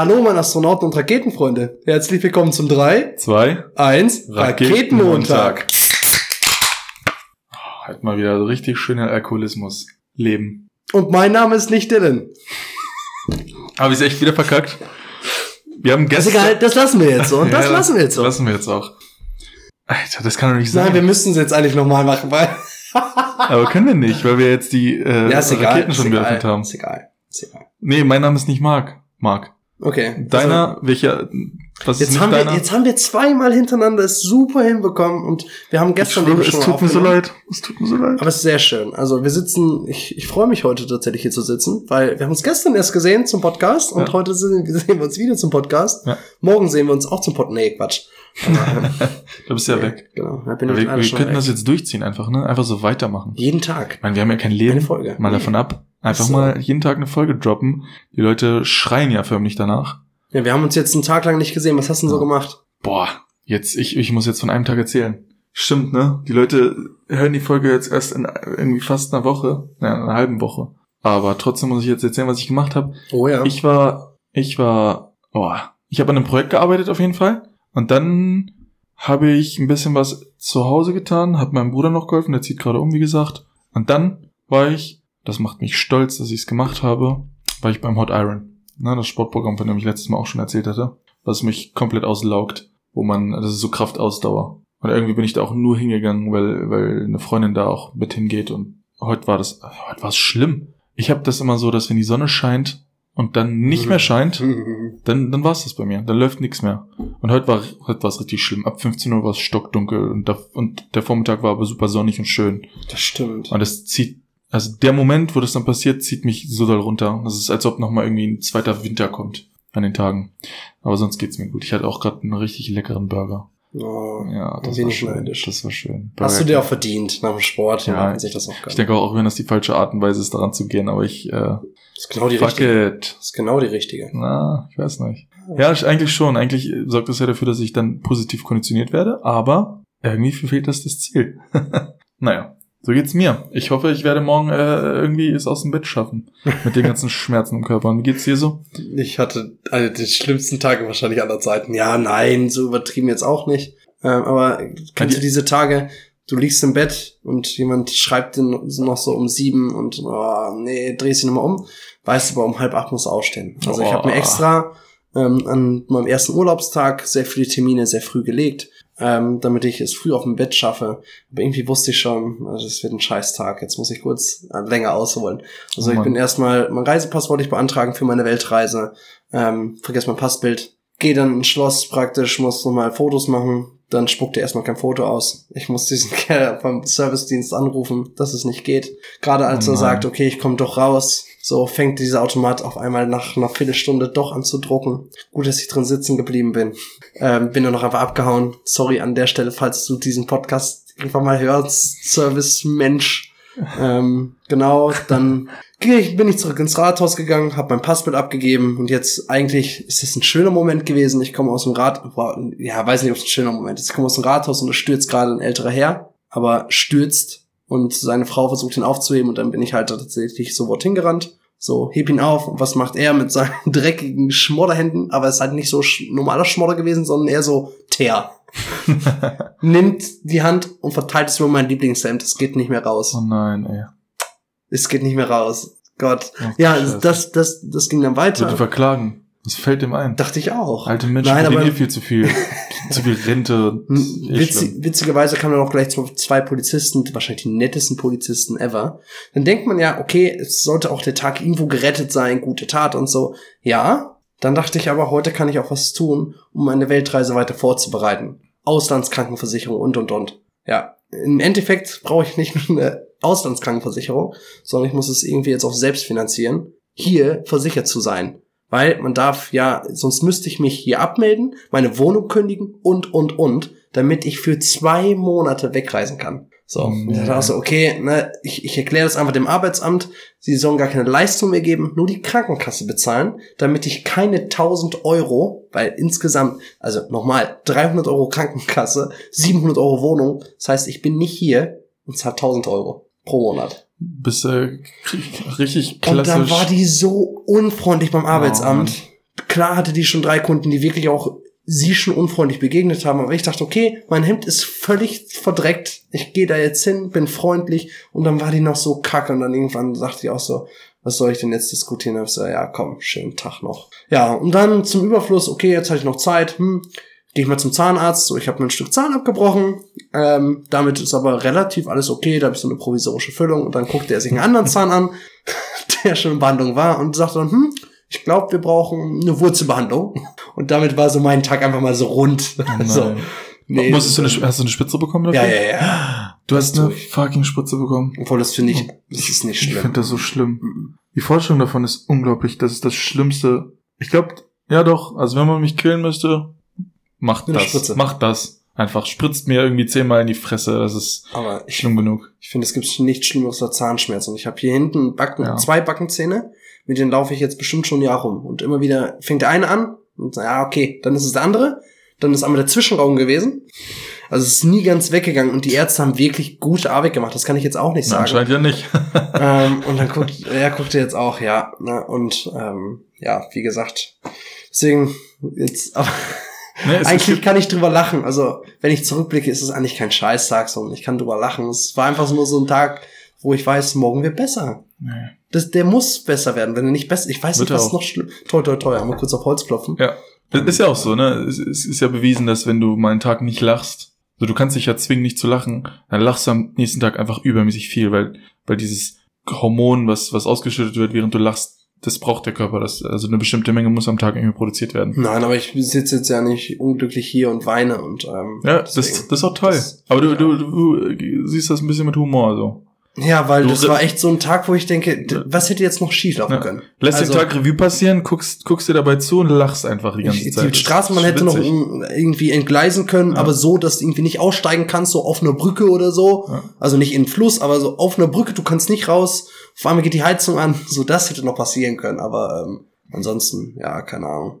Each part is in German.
Hallo, meine Astronauten und Raketenfreunde. Herzlich willkommen zum 3, Zwei. 1 Raketenmontag. Halt mal wieder richtig schöner Alkoholismus. Leben. Und mein Name ist nicht Dylan. Habe ich echt wieder verkackt? Wir haben Das ist gestern... egal, das lassen wir jetzt so. Und das Ja, lassen wir jetzt so. Lassen wir jetzt auch. Alter, das kann doch nicht sein. Nein, wir müssen es jetzt eigentlich nochmal machen, weil. Aber können wir nicht, weil wir jetzt die äh, ja, egal. Raketen ist schon egal, geöffnet haben. Ist egal. Ist egal. Nee, mein Name ist nicht Marc. Marc. Okay. Deiner, welcher, was Also, ist jetzt nicht haben, wir, deiner? jetzt haben wir zweimal hintereinander es super hinbekommen und wir haben ich gestern schwöre, eben es tut mir so leid. Es tut mir so leid. Aber es ist sehr schön. Also wir sitzen, ich, ich freue mich heute tatsächlich hier zu sitzen, weil wir haben uns gestern erst gesehen zum Podcast und Ja. heute sehen, sehen wir uns wieder zum Podcast. Ja. Morgen sehen wir uns auch zum Podcast. Nee, Quatsch. Aber, Du bist ja weg. genau, da bin Ja, ich wir wir könnten weg. das jetzt durchziehen einfach, ne? Einfach so weitermachen. Jeden Tag. Ich meine, wir haben ja kein Leben. Eine Folge. Mal davon ab. Einfach So. mal jeden Tag eine Folge droppen. Die Leute schreien ja förmlich danach. Ja, wir haben uns jetzt einen Tag lang nicht gesehen. Was hast du denn so gemacht? Boah, jetzt, ich, ich muss jetzt von einem Tag erzählen. Stimmt, ne? Die Leute hören die Folge jetzt erst in irgendwie fast einer Woche, ja, einer halben Woche. Aber trotzdem muss ich jetzt erzählen, was ich gemacht habe. Oh ja. Ich war, ich war, boah, ich habe an einem Projekt gearbeitet auf jeden Fall. Und dann habe ich ein bisschen was zu Hause getan, habe meinem Bruder noch geholfen, der zieht gerade um, wie gesagt. Und dann war ich, das macht mich stolz, dass ich es gemacht habe, war ich beim Hot Iron. Ne, das Sportprogramm, von dem ich letztes Mal auch schon erzählt hatte, was mich komplett auslaugt, wo man, das ist so Kraftausdauer. Und irgendwie bin ich da auch nur hingegangen, weil, weil eine Freundin da auch mit hingeht und heute war das, heute war es schlimm. Ich habe das immer so, dass wenn die Sonne scheint und dann nicht mehr scheint, dann, dann war es das bei mir. Dann läuft nichts mehr. Und heute war heute war es richtig schlimm. Ab 15 Uhr war es stockdunkel und, da, und der Vormittag war aber super sonnig und schön. Das stimmt. Und das zieht, also der Moment, wo das dann passiert, zieht mich so doll runter. Das ist, als ob nochmal irgendwie ein zweiter Winter kommt an den Tagen. Aber sonst geht's mir gut. Ich hatte auch gerade einen richtig leckeren Burger. Oh, Ja, das war schön. neidisch. Das war schön. Hast du Burger dir auch verdient nach dem Sport. Ja, Ja, sich das auch Ich denke auch, auch wenn das die falsche Art und Weise ist, daran zu gehen, aber ich, äh, Das ist genau die fuck richtige. it. Das ist genau die richtige. Na, ich weiß nicht. Ja, ich- eigentlich schon. Eigentlich sorgt das ja dafür, dass ich dann positiv konditioniert werde, aber irgendwie fehlt das das Ziel. naja, so geht's mir. Ich hoffe, ich werde morgen äh, irgendwie es aus dem Bett schaffen. Mit den ganzen Schmerzen im Körper. Und wie geht's dir so? Ich hatte also die schlimmsten Tage wahrscheinlich aller Zeiten. Ja, nein, so übertrieben jetzt auch nicht. Ähm, aber kennst du die- diese Tage, du liegst im Bett und jemand schreibt dir noch so um sieben und oh, nee, drehst dich nochmal um, weißt aber um halb acht musst du aufstehen. Also ich habe mir Oh. extra ähm, an meinem ersten Urlaubstag sehr viele Termine sehr früh gelegt, ähm, damit ich es früh auf dem Bett schaffe. Aber irgendwie wusste ich schon, also es wird ein Scheißtag. Jetzt muss ich kurz äh, länger ausholen. Also Oh ich bin erstmal, mein Reisepass wollte ich beantragen für meine Weltreise. Ähm, vergess mein Passbild. Geh dann ins Schloss praktisch, muss nochmal Fotos machen. Dann spuckt er erstmal kein Foto aus. Ich muss diesen Kerl vom Servicedienst anrufen, dass es nicht geht. Gerade als Oh er sagt, okay, ich komme doch raus. So fängt dieser Automat auf einmal nach einer Viertelstunde doch an zu drucken. Gut, dass ich drin sitzen geblieben bin. Ähm, bin dann noch einfach abgehauen. Sorry an der Stelle, falls du diesen Podcast irgendwann mal hörst. Service-Mensch. ähm, genau, dann bin ich zurück ins Rathaus gegangen, habe mein Passbild abgegeben und jetzt eigentlich ist es ein schöner Moment gewesen. Ich komme aus dem Rat, wow, ja, weiß nicht, ob es ein schöner Moment ist. Ich komme aus dem Rathaus und da stürzt gerade ein älterer Herr, aber stürzt und seine Frau versucht ihn aufzuheben und dann bin ich halt tatsächlich sofort hingerannt. So, heb ihn auf und was macht er mit seinen dreckigen Schmodderhänden? Aber es ist halt nicht so sch normaler Schmodder gewesen, sondern eher so Teer. Nimmt die Hand und verteilt es über mein Lieblingshemd. Es geht nicht mehr raus. Oh nein, ey. Es geht nicht mehr raus. Gott. Oh, Ja, Scheiße. das, das, das ging dann weiter. verklagen. Was fällt dem ein? Dachte ich auch. Alte Menschen Nein, verdienen viel zu viel. zu viel Rente. Hm, Witzig, witzigerweise kamen dann auch gleich zwei Polizisten, wahrscheinlich die nettesten Polizisten ever. Dann denkt man ja, okay, es sollte auch der Tag irgendwo gerettet sein, gute Tat und so. Ja, dann dachte ich aber, heute kann ich auch was tun, um meine Weltreise weiter vorzubereiten. Auslandskrankenversicherung und und und. Ja, im Endeffekt brauche ich nicht nur eine Auslandskrankenversicherung, sondern ich muss es irgendwie jetzt auch selbst finanzieren, hier versichert zu sein. Weil man darf ja, sonst müsste ich mich hier abmelden, meine Wohnung kündigen und, und, und, damit ich für zwei Monate wegreisen kann. So, und ja. da so, okay, ne, ich, ich erkläre das einfach dem Arbeitsamt, sie sollen gar keine Leistung mehr geben, nur die Krankenkasse bezahlen, damit ich keine 1000 Euro, weil insgesamt, also nochmal, 300 Euro Krankenkasse, 700 Euro Wohnung, das heißt, ich bin nicht hier und zahle 1000 Euro pro Monat. Bist äh, richtig Und dann klassisch. war die so unfreundlich beim Arbeitsamt. klar hatte die schon drei Kunden, die wirklich auch sie schon unfreundlich begegnet haben, aber ich dachte, okay, mein Hemd ist völlig verdreckt, ich gehe da jetzt hin, bin freundlich und dann war die noch so kacke und dann irgendwann sagte die auch so, was soll ich denn jetzt diskutieren? Und ich so, ja, komm, schönen Tag noch. Ja, und dann zum Überfluss, okay, jetzt hatte ich noch Zeit, hm, gehe ich mal zum Zahnarzt, so, ich habe mir ein Stück Zahn abgebrochen, ähm, damit ist aber relativ alles okay, da habe ich so eine provisorische Füllung und dann guckte er sich einen anderen Zahn an, der schon in Behandlung war und sagte dann, hm, ich glaube, wir brauchen eine Wurzelbehandlung. Und damit war so mein Tag einfach mal so rund. Oh so, nee, Musstest du eine, hast du eine Spitze bekommen dafür? ja, ja, ja. Du hast eine fucking Spitze bekommen. Obwohl, das finde ich, das ist nicht Ich schlimm. finde das so schlimm. Mhm. Die Vorstellung davon ist unglaublich. Das ist das Schlimmste. Ich glaube, ja doch, also wenn man mich killen müsste, macht Eine das. Spritze. Macht das. Einfach spritzt mir irgendwie zehnmal in die Fresse. Das ist Aber ich, schlimm genug. ich finde, es gibt nichts Schlimmeres als Zahnschmerzen. Ich habe hier hinten Backen, Ja. zwei Backenzähne, mit denen laufe ich jetzt bestimmt schon ein Jahr rum. Und immer wieder fängt der eine an und ja, okay, dann ist es der andere. Dann ist einmal der Zwischenraum gewesen. Also es ist nie ganz weggegangen und die Ärzte haben wirklich gute Arbeit gemacht. Das kann ich jetzt auch nicht sagen. anscheinend ja nicht. ähm, und dann guckt, er guckte jetzt auch, ja. Ne, und ähm, ja, wie gesagt, deswegen jetzt, aber Es eigentlich kann ich drüber lachen. Also wenn ich zurückblicke, ist es eigentlich kein Scheißtag, sondern ich kann drüber lachen. Es war einfach nur so ein Tag, wo ich weiß, morgen wird besser. Nee. Das, der muss besser werden. Wenn er nicht besser, ich weiß Wird nicht, was auch. noch schlimm. Toi, toi, toi. Mal kurz auf Holz klopfen. Ja. Das ist ja auch so, ne? Es, es ist ja bewiesen, dass wenn du mal einen Tag nicht lachst, so du kannst dich ja zwingen, nicht zu lachen, dann lachst du am nächsten Tag einfach übermäßig viel, weil, weil dieses Hormon, was, was ausgeschüttet wird, während du lachst, das braucht der Körper. Das, also eine bestimmte Menge muss am Tag irgendwie produziert werden. Nein, aber ich sitze jetzt ja nicht unglücklich hier und weine und ähm, Ja, das, das deswegen. ist auch toll. Das- Aber du, ja. du, du siehst das ein bisschen mit Humor, so. Ja, weil Du das war echt so ein Tag, wo ich denke, was hätte jetzt noch schief laufen Ja. können? Lässt Also- den Tag Revue passieren, guckst, guckst dir dabei zu und lachst einfach die ganze Ich, Zeit. die Straßenbahn hätte noch irgendwie entgleisen können, Ja. aber so, dass du irgendwie nicht aussteigen kannst, so auf einer Brücke oder so. Ja. Also nicht in den Fluss, aber so auf einer Brücke, du kannst nicht raus. Auf einmal geht die Heizung an. So, das hätte noch passieren können, aber ähm, ansonsten, ja, keine Ahnung.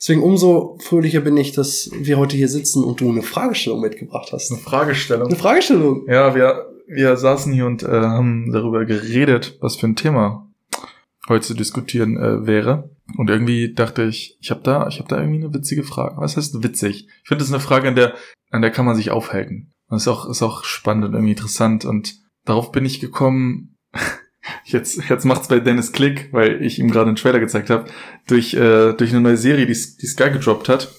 Deswegen umso fröhlicher bin ich, dass wir heute hier sitzen und du eine Fragestellung mitgebracht hast. Eine Fragestellung. Eine Fragestellung. Ja, wir, wir saßen hier und äh, haben darüber geredet, was für ein Thema heute zu diskutieren äh, wäre. Und irgendwie dachte ich, ich habe da, ich habe da irgendwie eine witzige Frage. Was heißt witzig? Ich finde, das ist eine Frage, an der, an der kann man sich aufhalten. Und ist auch, ist auch spannend und irgendwie interessant. Und darauf bin ich gekommen. Jetzt, jetzt macht's bei Dennis Klick, weil ich ihm gerade einen Trailer gezeigt habe, durch, äh, durch eine neue Serie, die, die Sky gedroppt hat.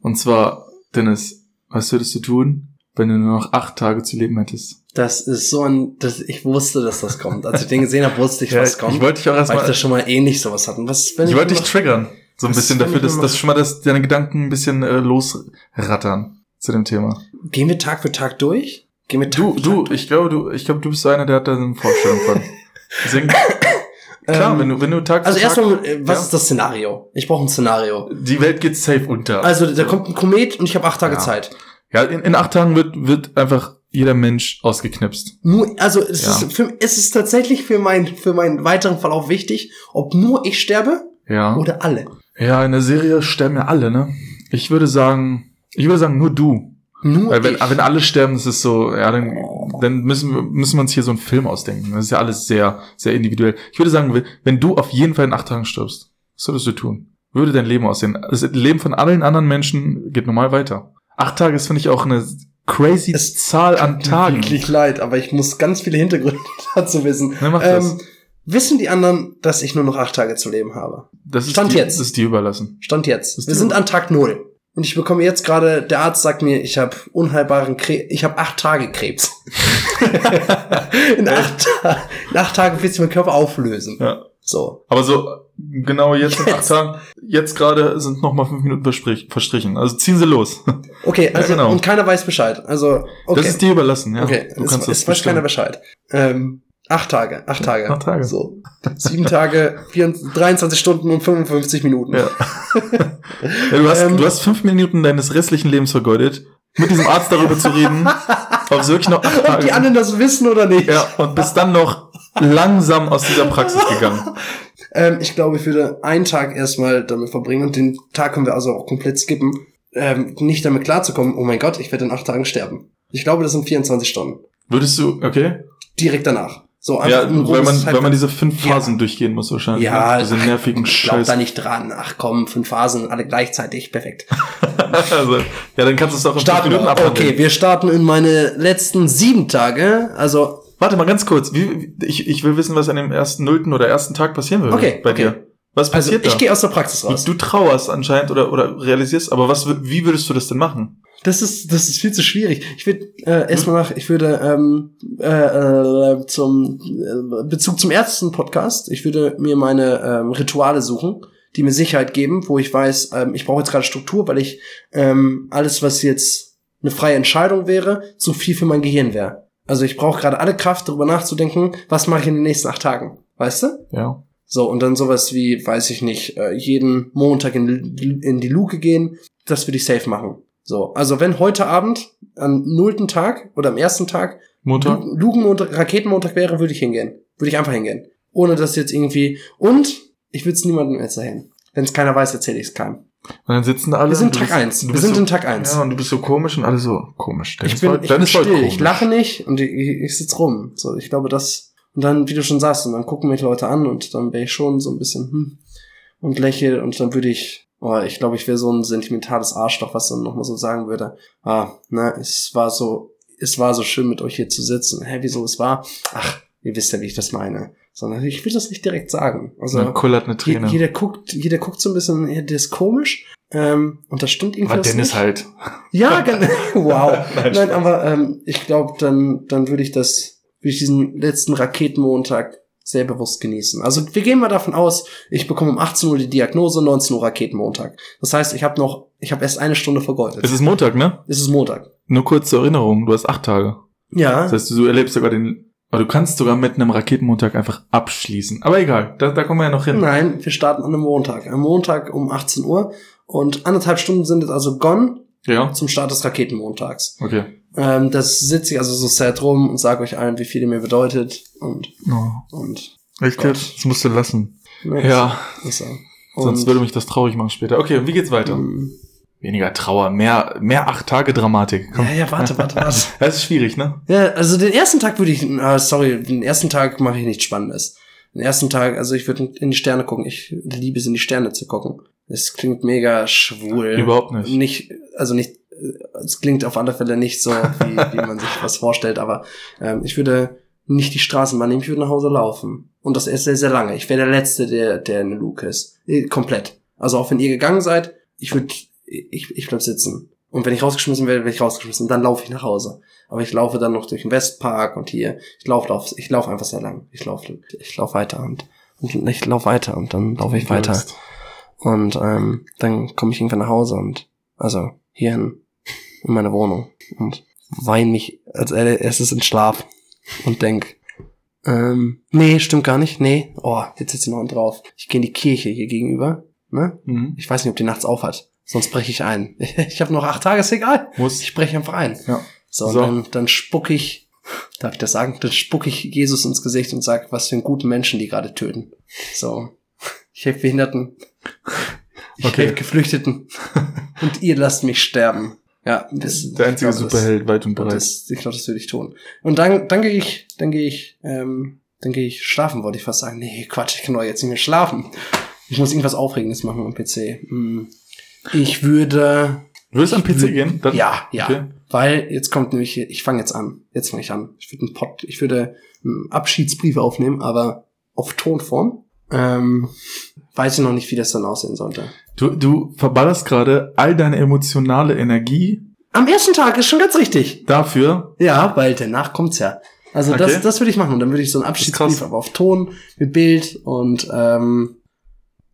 Und zwar, Dennis, was würdest du tun, wenn du nur noch acht Tage zu leben hättest? Das ist so ein, das, ich wusste, dass das kommt. Als ich den gesehen habe, wusste ich, was kommt. ich wollte dich auch weil ich erstmal, das schon mal ähnlich sowas hatten. Was, wenn ich wollte dich triggern. So ein bisschen dafür, ich dass, dass schon mal das, deine Gedanken ein bisschen äh, losrattern zu dem Thema. Gehen wir Tag für Tag durch? Gehen wir Tag Du, für du, Tag ich glaube, du, ich glaube, du bist so einer, der hat da eine Vorstellung von. Deswegen, klar, Ähm, wenn du, wenn du Tag Also für Tag, erstmal, äh, was Ja. ist das Szenario? Ich brauche ein Szenario. die Welt geht safe unter. Also da kommt ein Komet und ich habe acht Tage Ja. Zeit. ja, in, in acht Tagen wird, wird einfach jeder Mensch ausgeknipst. Nur, also es, Ja. ist für, es ist tatsächlich für, mein, für meinen weiteren Verlauf wichtig, ob nur ich sterbe Ja. oder alle. Ja, in der Serie sterben ja alle, ne? Ich würde sagen, ich würde sagen, nur du. Nur Weil wenn, ich. wenn alle sterben, das ist so, ja, dann, dann müssen wir, müssen wir uns hier so einen Film ausdenken. Das ist ja alles sehr, sehr individuell. Ich würde sagen, wenn- wenn du auf jeden Fall in acht Tagen stirbst, was würdest du tun? Würde dein Leben aussehen? Das Leben von allen anderen Menschen geht normal weiter. Acht Tage ist, finde ich, auch eine crazy Es Zahl an Tagen. Wirklich leid, aber ich muss ganz viele Hintergründe dazu wissen. Ne, mach das. Ähm, wissen die anderen, dass ich nur noch acht Tage zu leben habe? Das ist Stand die, jetzt. Das ist dir überlassen. Stand jetzt. Wir sind an Tag null. Und ich bekomme jetzt gerade, der Arzt sagt mir, ich habe unheilbaren Krebs, ich habe acht Tage Krebs. in, acht, in acht Tagen wird sich mein Körper auflösen. Ja. So. Aber so, genau jetzt in acht. Tagen, jetzt gerade sind noch mal fünf Minuten verstrich- verstrichen. Also ziehen sie los. Okay, also, genau. und keiner weiß Bescheid. Also, okay. Das ist dir überlassen, ja. okay, Du es, kannst das es weiß keiner Bescheid. Ähm, acht Tage, acht Tage. Acht Tage. So. Sieben Tage, 24, 23 Stunden und 55 Minuten. Ja. ja, du, hast, Ähm. du hast fünf Minuten deines restlichen Lebens vergeudet, mit diesem Arzt darüber zu reden, ob es wirklich noch acht Ob Tage die anderen das wissen oder nicht. Ja, und bist dann noch langsam aus dieser Praxis gegangen. Ähm, ich glaube, ich würde einen Tag erstmal damit verbringen und den Tag können wir also auch komplett skippen, ähm, nicht damit klarzukommen, oh mein Gott, ich werde in acht Tagen sterben. Ich glaube, das sind 24 Stunden. Würdest du, okay? Direkt danach. So Ja, weil man, weil man diese fünf Ja. Phasen durchgehen muss wahrscheinlich. Ja, ne? Diese nervigen ich glaub Scheiß. da nicht dran. Ach komm, fünf Phasen, alle gleichzeitig, perfekt. also, ja, dann kannst du es doch in Starten Minuten abhandeln. Okay, wir starten in meine letzten sieben Tage. Also, Warte mal ganz kurz. Wie, ich, ich will wissen, was an dem ersten nullten oder ersten Tag passieren würde Okay, bei okay. dir. Was also passiert ich da? gehe aus der Praxis raus. Du, du trauerst anscheinend oder, oder realisierst, aber was, wie würdest du das denn machen? Das ist, das ist viel zu schwierig. Ich würde äh, erstmal nach, ich würde ähm, äh, äh, zum äh, Bezug zum Ärzten-Podcast, ich würde mir meine ähm, Rituale suchen, die mir Sicherheit geben, wo ich weiß, ähm, ich brauche jetzt gerade Struktur, weil ich ähm, alles, was jetzt eine freie Entscheidung wäre, zu viel für mein Gehirn wäre. Also ich brauche gerade alle Kraft, darüber nachzudenken, was mache ich in den nächsten acht Tagen. Weißt du? Ja. So, und dann sowas wie, weiß ich nicht, äh, jeden Montag in, in die Luke gehen, das würde ich safe machen. So, also wenn heute Abend am nullten Tag oder am ersten Tag Montag? Lu- Lukenmontag, Raketenmontag wäre, würde ich hingehen. Würde ich einfach hingehen. Ohne dass jetzt irgendwie. Und ich würde es niemandem erzählen. Wenn es keiner weiß, erzähle ich es keinem. Und dann sitzen da alle. Wir sind Tag bist- eins. Wir sind so, in Tag eins. Ja, und du bist so komisch und alle so komisch. Ich Dennis bin, Voigt- ich bin still, ich komisch. lache nicht und ich, ich, ich sitz rum. So, ich glaube, das. Und dann, wie du schon sagst, und dann gucken mich Leute an und dann wäre ich schon so ein bisschen, hm, und lächle und dann würde ich, oh, ich glaube, ich wäre so ein sentimentales Arschloch, was dann nochmal so sagen würde, ah, na, es war so, es war so schön mit euch hier zu sitzen. Hä, wieso es war? Ach, ihr wisst ja, wie ich das meine. Sondern ich will das nicht direkt sagen. Also, Dann kullert eine Träne. jeder guckt, jeder guckt so ein bisschen, ja, der ist komisch, ähm, und das stimmt Aber irgendwas Dennis nicht. halt. Ja, ganz, wow. Nein, Nein, aber ähm, ich glaube, dann, dann würde ich das, würde ich diesen letzten Raketenmontag sehr bewusst genießen. Also wir gehen mal davon aus, ich bekomme um 18 Uhr die Diagnose, 19 Uhr Raketenmontag. Das heißt, ich habe noch, ich habe erst eine Stunde vergeudet. Es ist Montag, ne? es ist Montag. Nur kurz zur Erinnerung. Du hast acht Tage. Ja. Das heißt, du erlebst sogar den, aber du kannst sogar mit einem Raketenmontag einfach abschließen. Aber egal, da, da kommen wir ja noch hin. Nein, wir starten an einem Montag. Am Montag um 18 Uhr. Und anderthalb Stunden sind jetzt also gone Ja, zum Start des Raketenmontags. okay. Ähm, das sitze ich also so sad rum und sage euch allen, wie viel ihr mir bedeutet. Und, Oh, und echt Gott. jetzt? Das musst du lassen. ne, Ja, ist sonst würde mich das traurig machen später. Okay, und wie geht's weiter? ähm, Weniger Trauer, mehr, mehr acht Tage Dramatik. Komm. Ja, ja, warte, warte, warte. Das ist schwierig, ne? Ja, also den ersten Tag würde ich, ah, sorry, den ersten Tag mache ich nichts Spannendes. Den ersten Tag, also ich würde in die Sterne gucken. Ich liebe es, in die Sterne zu gucken. Es klingt mega schwul. Überhaupt nicht. Nicht, also nicht, äh, es klingt auf alle Fälle nicht so, wie, wie man sich was vorstellt, aber ähm, ich würde nicht die Straßenbahn nehmen, ich würde nach Hause laufen. Und das ist sehr, sehr lange. Ich wäre der Letzte, der, der in der Luke ist. Äh, Komplett. Also auch wenn ihr gegangen seid, ich würde, ich, ich bleib sitzen. Und wenn ich rausgeschmissen werde, werde ich rausgeschmissen. Dann laufe ich nach Hause. Aber ich laufe dann noch durch den Westpark und hier. Ich laufe, lauf, ich laufe einfach sehr lang. Ich laufe, ich laufe weiter und, und ich laufe weiter und dann laufe ich weiter. Und ähm, dann komme ich irgendwann nach Hause und also hierhin in meine Wohnung und weine mich als erstes in Schlaf und denk, ähm, nee, stimmt gar nicht, nee, oh, jetzt sitzt noch drauf. Ich gehe in die Kirche hier gegenüber, ne? Mhm. Ich weiß nicht, ob die nachts auf hat, sonst breche ich ein. Ich habe noch acht Tage, ist egal. Muss. Ich breche einfach ein. Ja. So, So. dann, dann spuck ich, darf ich das sagen? Dann spuck ich Jesus ins Gesicht und sag, was für einen guten Menschen die gerade töten. So. Ich helfe Behinderten. Ich Okay. helfe Geflüchteten. und ihr lasst mich sterben. Ja, das, Der einzige glaub, Superheld weit und Das, breit. das, ich glaube, das würde ich tun. Und dann, dann gehe ich, dann gehe ich, ähm, dann gehe ich schlafen, wollte ich fast sagen. Nee, Quatsch, ich kann doch jetzt nicht mehr schlafen. Ich muss irgendwas Aufregendes machen am PC. Hm. Ich würde, Würdest du am ich PC gehen? Dann? ja, ja. Okay. Weil jetzt kommt nämlich, ich fange jetzt an. Jetzt fange ich an. Ich würde einen Pod, ich würde einen Abschiedsbrief aufnehmen, aber auf Tonform. Ähm, weiß ich noch nicht, wie das dann aussehen sollte. Du, du verballerst gerade all deine emotionale Energie Am ersten Tag ist schon ganz richtig. dafür. Ja, weil danach kommt's ja. Also Okay. das, das würde ich machen. Und dann würde ich so einen Abschiedsbrief aber auf Ton mit Bild und ähm,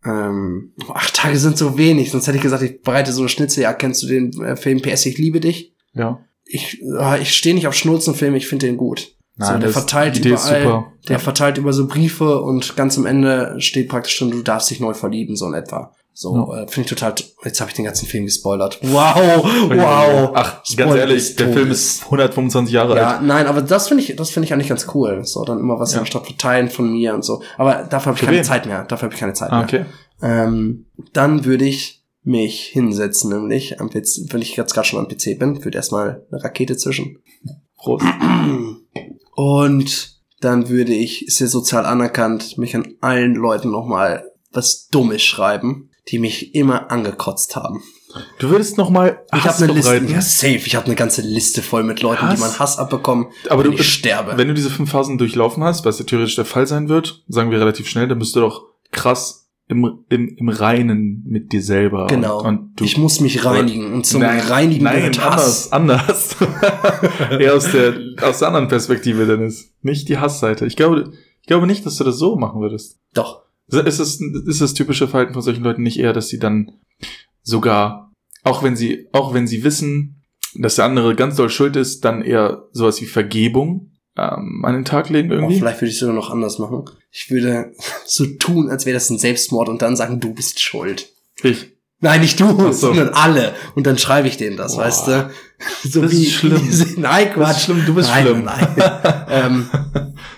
ähm, acht Tage sind so wenig. Sonst hätte ich gesagt, ich bereite so eine Schnitzel. Ja, kennst du den äh, Film PS Ich liebe dich? Ja. Ich, äh, ich stehe nicht auf Schnulzenfilme, ich finde den gut. so, der verteilt überall, der verteilt über so Briefe und ganz am Ende steht praktisch schon, du darfst dich neu verlieben, so in etwa. So, äh, finde ich total, jetzt habe ich den ganzen Film gespoilert. Wow, wow. Ach, ganz Spoiler ehrlich, des der Film ist 125 Jahre Ja, alt. nein, aber das finde ich, das finde ich eigentlich ganz cool. So, dann immer was Ja. in der Stadt verteilen von mir und so. Aber dafür habe ich Für keine wen? Zeit mehr. Dafür habe ich keine Zeit Ah, mehr. okay. Ähm, dann würde ich mich hinsetzen, nämlich am PC, wenn ich jetzt gerade schon am PC bin, würde erstmal eine Rakete zwischen. Prost. Und dann würde ich, ist ja sozial anerkannt, mich an allen Leuten nochmal was Dummes schreiben, die mich immer angekotzt haben. Du würdest noch mal Ich habe eine Liste, ja safe, ich habe eine ganze Liste voll mit Leuten, Hass? die man Hass abbekommen, Aber wenn du- ich sterbe. Wenn du diese fünf Phasen durchlaufen hast, was ja theoretisch der Fall sein wird, sagen wir relativ schnell, dann bist du doch krass im, im, im Reinen mit dir selber. genau. Und, und du, ich muss mich reinigen und zum nein, Reinigen nein, gehört Hass. anders, anders. Eher aus der, aus der anderen Perspektive, Dennis. Nicht die Hassseite. Ich glaube, ich glaube nicht, dass du das so machen würdest. Doch. Ist es, ist das typische Verhalten von solchen Leuten nicht eher, dass sie dann sogar, auch wenn sie, auch wenn sie wissen, dass der andere ganz doll schuld ist, dann eher sowas wie Vergebung ähm, an den Tag legen Oh, irgendwie? vielleicht würde ich sogar noch anders machen. Ich würde so tun, als wäre das ein Selbstmord und dann sagen, du bist schuld. Ich. Nein, nicht du, so. sondern alle. Und dann schreibe ich denen das, Boah. weißt du? So Das ist schlimm. Nein, Quatsch. Das ist schlimm, du bist nein, schlimm. Nein. ähm,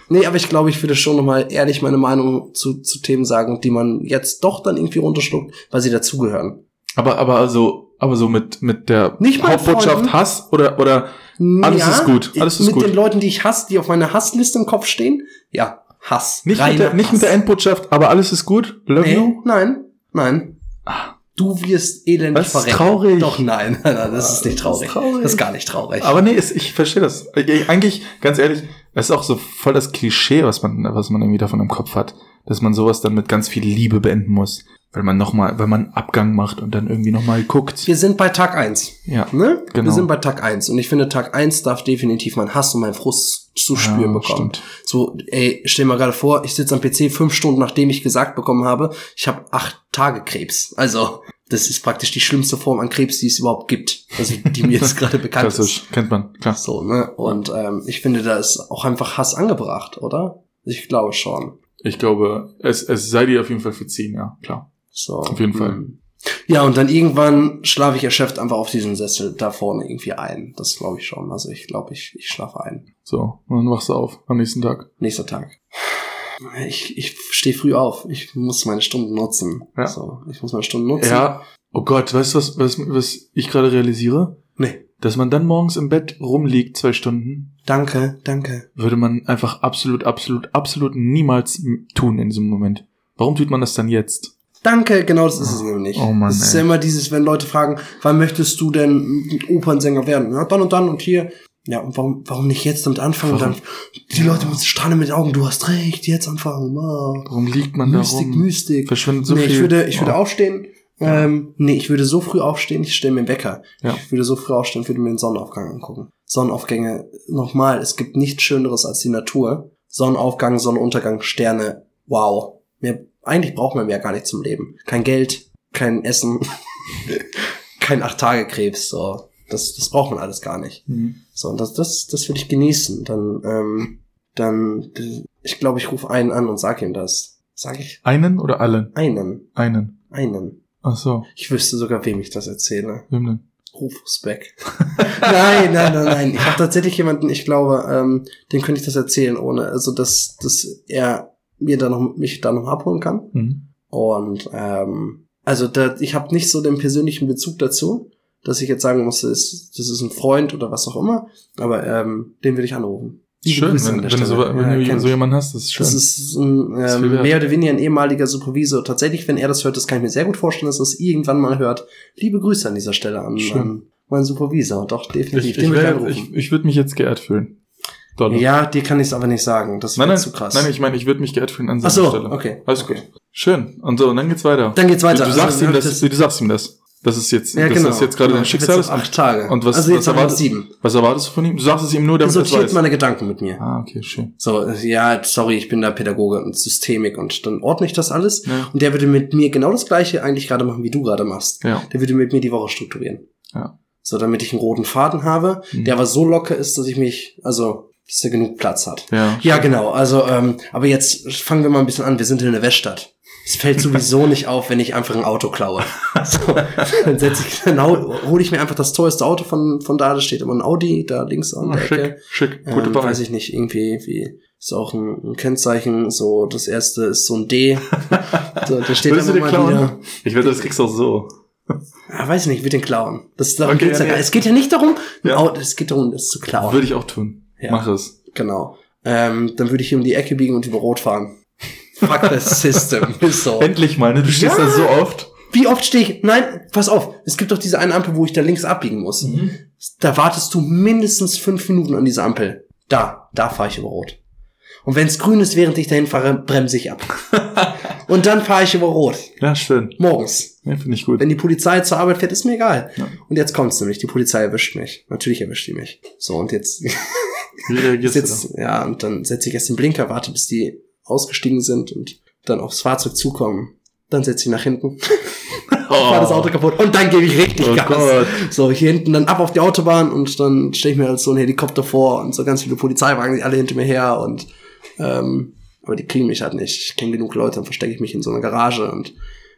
nee, aber ich glaube, ich würde schon nochmal ehrlich meine Meinung zu, zu Themen sagen, die man jetzt doch dann irgendwie runterschluckt, weil sie dazugehören. Aber, aber also, aber so mit, mit der Nicht Hauptbotschaft. Hass oder, oder, Alles ist gut, alles ist mit gut. den Leuten, die ich hasse, die auf meiner Hassliste im Kopf stehen, ja, Hass. nicht mit der, nicht mit der Hass. Endbotschaft, aber alles ist gut, love Nee, you. nein, nein. Ah. Du wirst elendig Das ist verrecken. traurig. Doch, nein, nein, nein, das ist nicht Das traurig. ist traurig. Das ist gar nicht traurig. Aber nee, es, ich verstehe das. Ich- Eigentlich, ganz ehrlich, es ist auch so voll das Klischee, was man, was man irgendwie davon im Kopf hat, dass man sowas dann mit ganz viel Liebe beenden muss. Weil man nochmal, weil man Abgang macht und dann irgendwie nochmal guckt. wir sind bei Tag eins, Ja. ne? Genau. Wir sind bei Tag eins und ich finde, Tag eins darf definitiv mein Hass und mein Frust zu spüren Ja, bekommen. stimmt. So, ey, stell mal gerade vor, ich sitze am PC fünf Stunden, nachdem ich gesagt bekommen habe, ich habe acht Tage Krebs. Also, das ist praktisch die schlimmste Form an Krebs, die es überhaupt gibt. Also, die mir jetzt gerade bekannt ist. Klassisch, kennt man, klar. So, ne? Und ähm, ich finde, da ist auch einfach Hass angebracht, oder? Ich glaube schon. Ich glaube, es, es sei dir auf jeden Fall verziehen, ja, klar. So. Auf jeden Fall. hm. Ja, und dann irgendwann schlafe ich erschöpft einfach auf diesem Sessel da vorne irgendwie ein. Das glaube ich schon. Also ich glaube, ich, ich schlafe ein. So, und dann wachst du auf am nächsten Tag. Nächster Tag. Ich, ich stehe früh auf. Ich muss meine Stunden nutzen. Ja. So, ich muss meine Stunden nutzen. Ja. Oh Gott, weißt du, was, was, was ich gerade realisiere? Nee. Dass man dann morgens im Bett rumliegt, zwei Stunden, Danke, danke. würde man einfach absolut, absolut, absolut niemals tun in diesem Moment. Warum tut man das dann jetzt? Danke, genau das ist es nämlich. Oh Mann, das ist ja immer dieses, wenn Leute fragen, wann möchtest du denn Opernsänger werden? Ja, dann und dann und hier. Ja, und warum, warum nicht jetzt damit anfangen? Und Warum? dann, die Leute mit strahlen mit den Augen, du hast recht, jetzt anfangen. Wow. Warum liegt man Mystik, da rum? Mystik. Verschwendet so nee, viel. ich würde, ich würde Oh. aufstehen. Ähm, nee, ich würde so früh aufstehen, ich stelle mir einen Wecker. Ja. Ich würde so früh aufstehen, würde mir den Sonnenaufgang angucken. Sonnenaufgänge, nochmal, es gibt nichts Schöneres als die Natur. Sonnenaufgang, Sonnenuntergang, Sterne, wow. Mehr, eigentlich braucht man mehr gar nicht zum Leben. Kein Geld, kein Essen, kein Acht-Tage-Krebs, so. Das, das braucht man alles gar nicht. Mhm. So, und das, das, das will ich genießen. Dann, ähm, dann, ich glaube, ich rufe einen an und sag ihm das. Sag ich? Einen oder allen? Einen. Einen. Einen. Ach so, Ich wüsste sogar, wem ich das erzähle. wem denn? Rufus Beck. nein, nein, nein, nein. Ich habe tatsächlich jemanden, ich glaube, ähm, dem könnte ich das erzählen, ohne, also dass, dass er mir da noch, mich da noch abholen kann. Mhm. Und ähm, also da, ich habe nicht so den persönlichen Bezug dazu, dass ich jetzt sagen muss, das ist, das ist ein Freund oder was auch immer. Aber ähm, den will ich anrufen. Schön, Grüße wenn, wenn, du so, wenn Ja, du so jemanden hast, das ist schön. Das ist ein, Das ähm, wert. mehr oder weniger ein ehemaliger Supervisor. Tatsächlich, wenn er das hört, das kann ich mir sehr gut vorstellen, dass er es irgendwann mal hört. Liebe Grüße an dieser Stelle an, Schön. an meinen Supervisor. Doch, definitiv. ich, ich, ich, ich würde mich jetzt geehrt fühlen. Dolle. ja, dir kann ich es aber nicht sagen. Das wäre zu krass. nein, ich meine, ich würde mich geehrt fühlen an Ach seiner so, Stelle. okay. Alles okay. gut. Schön. Und so, und dann geht's weiter. Dann geht's weiter. Du, du sagst Also, ihm das, das- du sagst ihm das. Das ist jetzt, Ja, das genau. ist jetzt gerade Genau. dein Schicksal Jetzt acht Tage. Und was, also jetzt was, erwartest, sieben. was erwartest du von ihm? Du sagst es ihm nur, damit er es sortiert weiß. meine Gedanken mit mir. Ah, okay, schön. So, ja, sorry, ich bin da Pädagoge und Systemik und dann ordne ich das alles. Ja. Und der würde mit mir genau das gleiche eigentlich gerade machen, wie du gerade machst. Ja. Der würde mit mir die Woche strukturieren. Ja. So, damit ich einen roten Faden habe, Mhm. der aber so locker ist, dass ich mich, also, dass er genug Platz hat. Ja. Ja, genau. Also, ähm, aber jetzt fangen wir mal ein bisschen an. Wir sind in einer Weststadt. Es fällt sowieso nicht auf, wenn ich einfach ein Auto klaue. So, dann setze ich, dann hole ich mir einfach das teuerste Auto von, von da. Da steht immer ein Audi, da links an Ah, der Ecke. schick, schick. Gute ähm, Wahl. weiß ich nicht, irgendwie, wie, ist auch ein, ein Kennzeichen, so, das erste ist so ein D. so, da steht immer klauen? wieder, Ich wette, das kriegst du auch so. ah, weiß ich nicht, mit den klauen. Das, darum Okay, geht's ja, ja. Es geht ja nicht darum, ein Ja. Auto, es geht darum, das zu klauen. Würde ich auch tun. Ja. Mach es. Genau. ähm, dann würde ich hier um die Ecke biegen und über Rot fahren. Fuck the system. Ist so. Endlich mal, ne? Du stehst Ja. da so oft. Wie oft stehe ich? Nein, pass auf. Es gibt doch diese eine Ampel, wo ich da links abbiegen muss. Da wartest du mindestens fünf Minuten an dieser Ampel. Da, da fahre ich über Rot. Und wenn es grün ist, während ich dahin fahre, bremse ich ab. und dann fahre ich über Rot. Ja, schön. Morgens. Ja, finde ich gut. Wenn die Polizei zur Arbeit fährt, ist mir egal. Ja. Und jetzt kommt's nämlich. Die Polizei erwischt mich. Natürlich erwischt die mich. So, und jetzt, Wie reagierst du jetzt ja, und dann setze ich erst den Blinker, warte, bis die ausgestiegen sind und dann aufs Fahrzeug zukommen. Dann setze ich nach hinten, fahr das Auto kaputt und dann gebe ich richtig Oh Gas. Gott. So, hier hinten dann ab auf die Autobahn und dann stelle ich mir halt so einen Helikopter vor und so ganz viele Polizeiwagen, die alle hinter mir her und ähm, aber die kriegen mich halt nicht. Ich kenne genug Leute, dann verstecke ich mich in so einer Garage und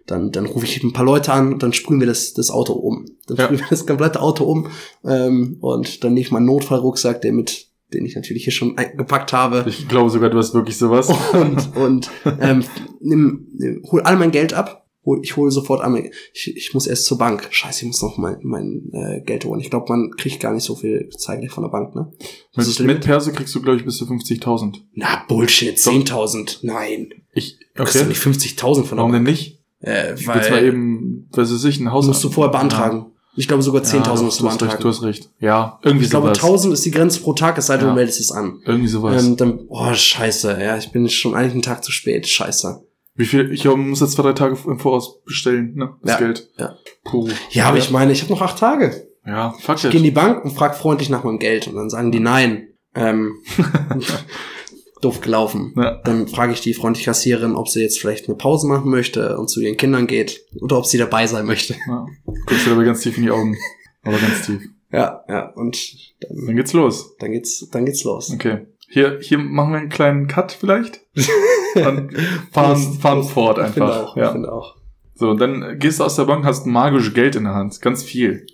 dann, dann rufe ich ein paar Leute an und dann sprühen wir das, das Auto um. Dann Ja. sprühen wir das komplette Auto um ähm, und dann nehme ich meinen Notfallrucksack, der mit, den ich natürlich hier schon eingepackt habe Ich glaube sogar, du hast wirklich sowas. und, und ähm, nimm, nimm, hol all mein Geld ab. Ich hole sofort mein, ich, ich muss erst zur Bank. Scheiße, ich muss noch mein, mein äh, Geld holen. Ich glaube, man kriegt gar nicht so viel zeitlich von der Bank, ne? Mit, Limit? mit Perse kriegst du, glaube ich, bis zu 50.000. Na, Bullshit, 10.000. Nein. Ich, Du kriegst doch okay. nicht 50.000 von der Warum denn Bank. nicht? Äh, Ich will zwar weil eben, was weiß ich, ein Haus. musst du vorher beantragen. Ich glaube, sogar 10.000 ja, musst du hast recht, beantragen. Du hast recht. Ja, irgendwie ich glaube, sowas. 1000 ist die Grenze pro Tag, es sei denn, Ja. du meldest es an. Irgendwie sowas. Ähm, dann, oh, scheiße, ja, ich bin schon eigentlich einen Tag zu spät, scheiße. Wie viel? Ich muss jetzt zwei, drei Tage im Voraus bestellen, ne? Das Ja, Geld. ja. Puh. Ja, aber ich meine, ich habe noch acht Tage. Ja, fuck Ich gehe in die Bank und frag freundlich nach meinem Geld und dann sagen die nein. Ähm, doof gelaufen. Ja. Dann frage ich die freundliche Kassiererin, ob sie jetzt vielleicht eine Pause machen möchte und zu ihren Kindern geht oder ob sie dabei sein möchte. Ja. Guckst du dabei ganz tief in die Augen. Aber ganz tief. Ja, ja, und dann, Dann geht's los. dann geht's, dann geht's los. Okay. Hier, hier machen wir einen kleinen Cut vielleicht. Und fahren, fahren fort Ich finde einfach. auch, ich Ja. finde auch. So, dann gehst du aus der Bank, hast magisch Geld in der Hand. Ganz viel.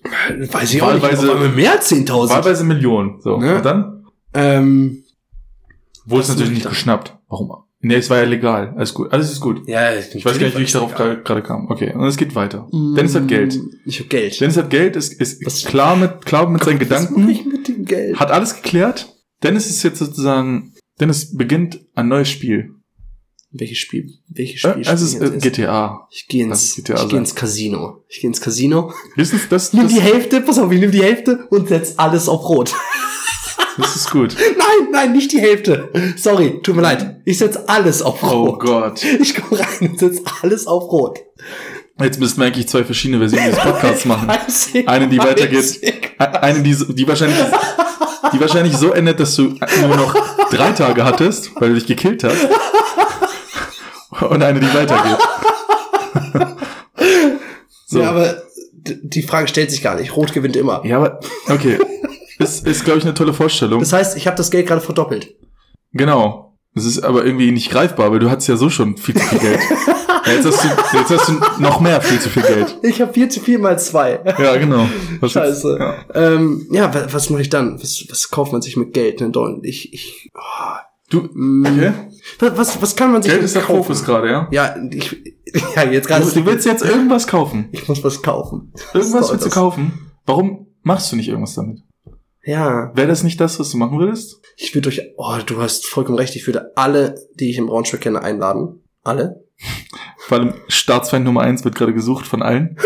Weiß ich auch nicht, Wahlweise- auf einmal mehr als 10.000. Wahlweise Millionen. So. Ne? Und dann? Ähm, Wurde es Was natürlich ich nicht geschnappt. Warum? Nee, es war ja legal. Alles gut. Alles ist gut. ja, Ich weiß gar nicht, wie ich darauf gerade kam. Okay, und es geht weiter. Mm, Dennis hat Geld. Ich habe Geld. Dennis hat Geld, ist, ist Was- klar mit, klar mit seinen Was Gedanken, ich mit dem Geld? hat alles geklärt. Dennis ist jetzt sozusagen, Dennis beginnt ein neues Spiel. Welches Spiel? Welches Äh, Spiel? es ist wir äh, jetzt erst? GTA. Ich gehe ins, es GTA ich sein. geh ins Casino. Ich gehe ins Casino. Das ist, das, Nimm das, die Hälfte, pass auf, ich nehme die Hälfte und setz alles auf Rot. das ist gut. nein, nein, nicht die Hälfte. Sorry, tut mir leid. Ich setz alles auf Oh Rot. Gott. Ich komme rein und setz alles auf Rot. Jetzt müssten wir eigentlich zwei verschiedene Versionen des Podcasts machen. Eine, die weitergeht. Eine, die, die wahrscheinlich, die wahrscheinlich so endet, dass du nur noch drei Tage hattest, weil du dich gekillt hast. Und eine, die weitergeht. So. Ja, aber die Frage stellt sich gar nicht. Rot gewinnt immer. Ja, aber, okay. Ist, ist glaube ich, eine tolle Vorstellung. Das heißt, ich habe das Geld gerade verdoppelt. Genau. Das ist aber irgendwie nicht greifbar, weil du hattest ja so schon viel zu viel Geld. Ja, jetzt, hast du, jetzt hast du noch mehr viel zu viel Geld. Ich habe viel zu viel mal zwei. Ja, genau. Was jetzt- Scheiße. Ja. Ähm, ja, wa- was mache ich dann? Was, was kauft man sich mit Geld? Ne? Ich, ich, oh, Du, mm, okay. was, was, was kann man sich Geld ist der kaufen? Fokus gerade, ja? Ja, ich, ja, jetzt gerade. Du, du willst jetzt irgendwas kaufen. Ich muss was kaufen. Irgendwas willst du kaufen. Warum machst du nicht irgendwas damit? Ja, Wäre das nicht das, was du machen würdest? ich würde euch, oh, du hast vollkommen recht, ich würde alle, die ich im Braunschweig kenne, einladen. Alle? Vor allem Staatsfeind Nummer eins wird gerade gesucht von allen.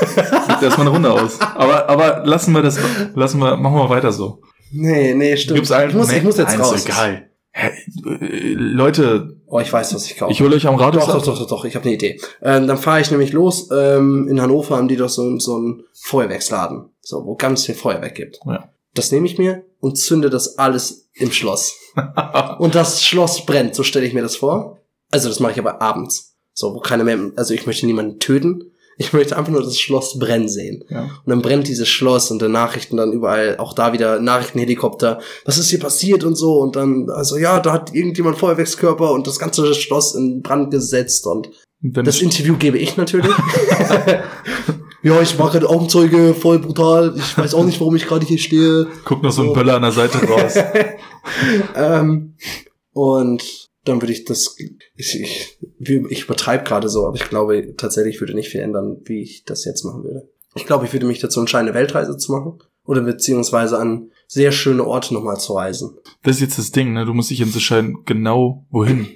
Gibt erstmal eine Runde aus. Aber, aber lassen wir das, lassen wir, machen wir weiter so. Nee, nee, stimmt. Gibt's allen, ich, muss, nee, ich muss jetzt raus. Ist egal. Hä, äh, Leute, Oh, ich weiß, was ich kaufe. ich hole euch am Radius Doch, doch, doch, doch, doch, ich habe eine Idee. Ähm, dann fahre ich nämlich los. Ähm, in Hannover haben die doch so, so einen Feuerwerksladen, so wo ganz viel Feuerwerk gibt. Ja. Das nehme ich mir und zünde das alles im Schloss. und das Schloss brennt, so stelle ich mir das vor. Also das mache ich aber abends, so wo keiner mehr. Also ich möchte niemanden töten. Ich möchte einfach nur das Schloss brennen sehen. Ja. Und dann brennt dieses Schloss und dann Nachrichten dann überall, auch da wieder Nachrichtenhelikopter. Was ist hier passiert und so? Und dann, also ja, da hat irgendjemand Feuerwerkskörper und das ganze Schloss in Brand gesetzt und das Interview gebe ich natürlich. ja, ich war gerade Augenzeuge, voll brutal. Ich weiß auch nicht, warum ich gerade hier stehe. guckt noch so ein so. Böller an der Seite raus. Ähm, und dann würde ich das, ich, ich, ich übertreibe gerade so, aber ich glaube tatsächlich würde nicht viel ändern, wie ich das jetzt machen würde. Ich glaube, ich würde mich dazu entscheiden, eine Weltreise zu machen. Oder beziehungsweise an sehr schöne Orte nochmal zu reisen. Das ist jetzt das Ding, ne? Du musst dich entscheiden, genau wohin.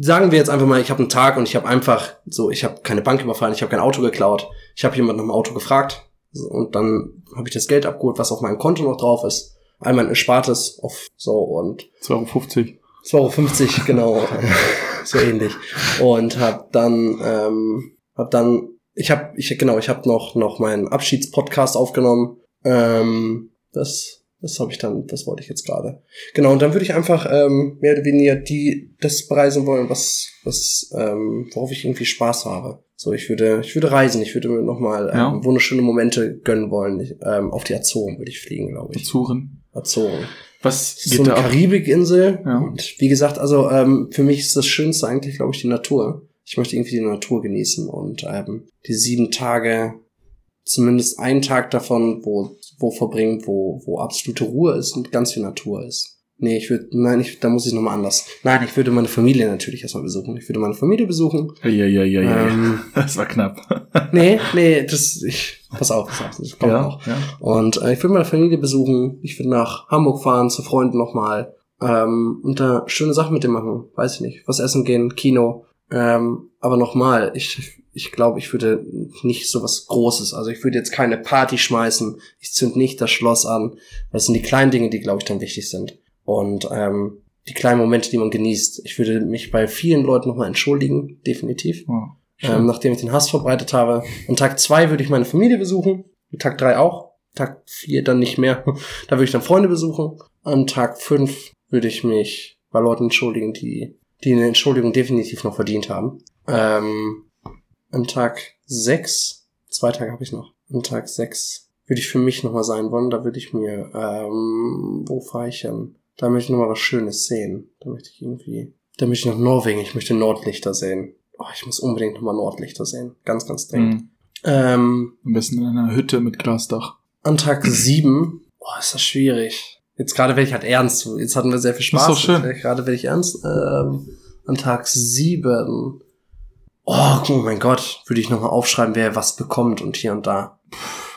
Sagen wir jetzt einfach mal, ich habe einen Tag und ich habe einfach so, ich habe keine Bank überfallen, ich habe kein Auto geklaut, ich habe jemanden nach dem Auto gefragt und dann habe ich das Geld abgeholt, was auf meinem Konto noch drauf ist. Einmal ein Erspartes auf so und 2,50 Euro. 2,50 Euro, genau. so ähnlich. Und hab dann, ähm, hab dann, ich habe, ich genau, ich habe noch noch meinen Abschiedspodcast aufgenommen. Ähm, das das habe ich dann, das wollte ich jetzt gerade. Genau, und dann würde ich einfach ähm, mehr oder weniger die das bereisen wollen, was, was, ähm, worauf ich irgendwie Spaß habe. So, ich würde, ich würde reisen, ich würde mir nochmal ähm, Ja. wunderschöne Momente gönnen wollen. Ich, ähm, auf die Azoren würde ich fliegen, glaube ich. Azuren. Azoren. Was geht so eine? Karibikinsel. Ja. Und wie gesagt, also ähm, für mich ist das Schönste eigentlich, glaube ich, die Natur. Ich möchte irgendwie die Natur genießen und ähm, die sieben Tage, zumindest einen Tag davon, wo, wo verbringen, wo, wo absolute Ruhe ist und ganz viel Natur ist. Nee, ich würde, nein, ich, da muss ich nochmal anders. Nein, ich würde meine Familie natürlich erstmal besuchen. Ich würde meine Familie besuchen. Ja, ja, ja, ja, ja. Ähm, Das war knapp. nee, nee, das, ich, pass auf, pass auf, das kommt noch. ja. Und äh, ich würde meine Familie besuchen. Ich würde nach Hamburg fahren, zu Freunden nochmal. Ähm, und da schöne Sachen mit dem machen. Weiß ich nicht. Was essen gehen, Kino. Ähm, aber nochmal, ich, ich glaube, ich würde nicht so was Großes. Also ich würde jetzt keine Party schmeißen. Ich zünd nicht das Schloss an. Das sind die kleinen Dinge, die, glaube ich, dann wichtig sind. Und ähm, die kleinen Momente, die man genießt. Ich würde mich bei vielen Leuten nochmal entschuldigen, definitiv Oh, ähm, nachdem ich den Hass verbreitet habe. Und Tag zwei würde ich meine Familie besuchen. Tag drei auch. Tag vier dann nicht mehr. Da würde ich dann Freunde besuchen. An Tag fünf würde ich mich bei Leuten entschuldigen, die, die eine Entschuldigung definitiv noch verdient haben. Ähm, an Tag sechs, zwei Tage habe ich noch. An Tag sechs würde ich für mich nochmal sein wollen. Da würde ich mir, ähm, wo fahre ich hin? Da möchte ich nochmal was Schönes sehen. Da möchte ich irgendwie, da möchte ich nach Norwegen. Ich möchte Nordlichter sehen. Oh, ich muss unbedingt nochmal Nordlichter sehen. Ganz, ganz dringend. Mhm. Ähm, Am besten in einer Hütte mit Glasdach. an Tag sieben, oh, ist das schwierig. Jetzt gerade werde ich halt ernst. Jetzt hatten wir sehr viel Spaß. Ist doch schön. Gerade werde ich ernst. Ähm, an Tag sieben, oh, oh mein Gott, würde ich nochmal aufschreiben, wer was bekommt und hier und da.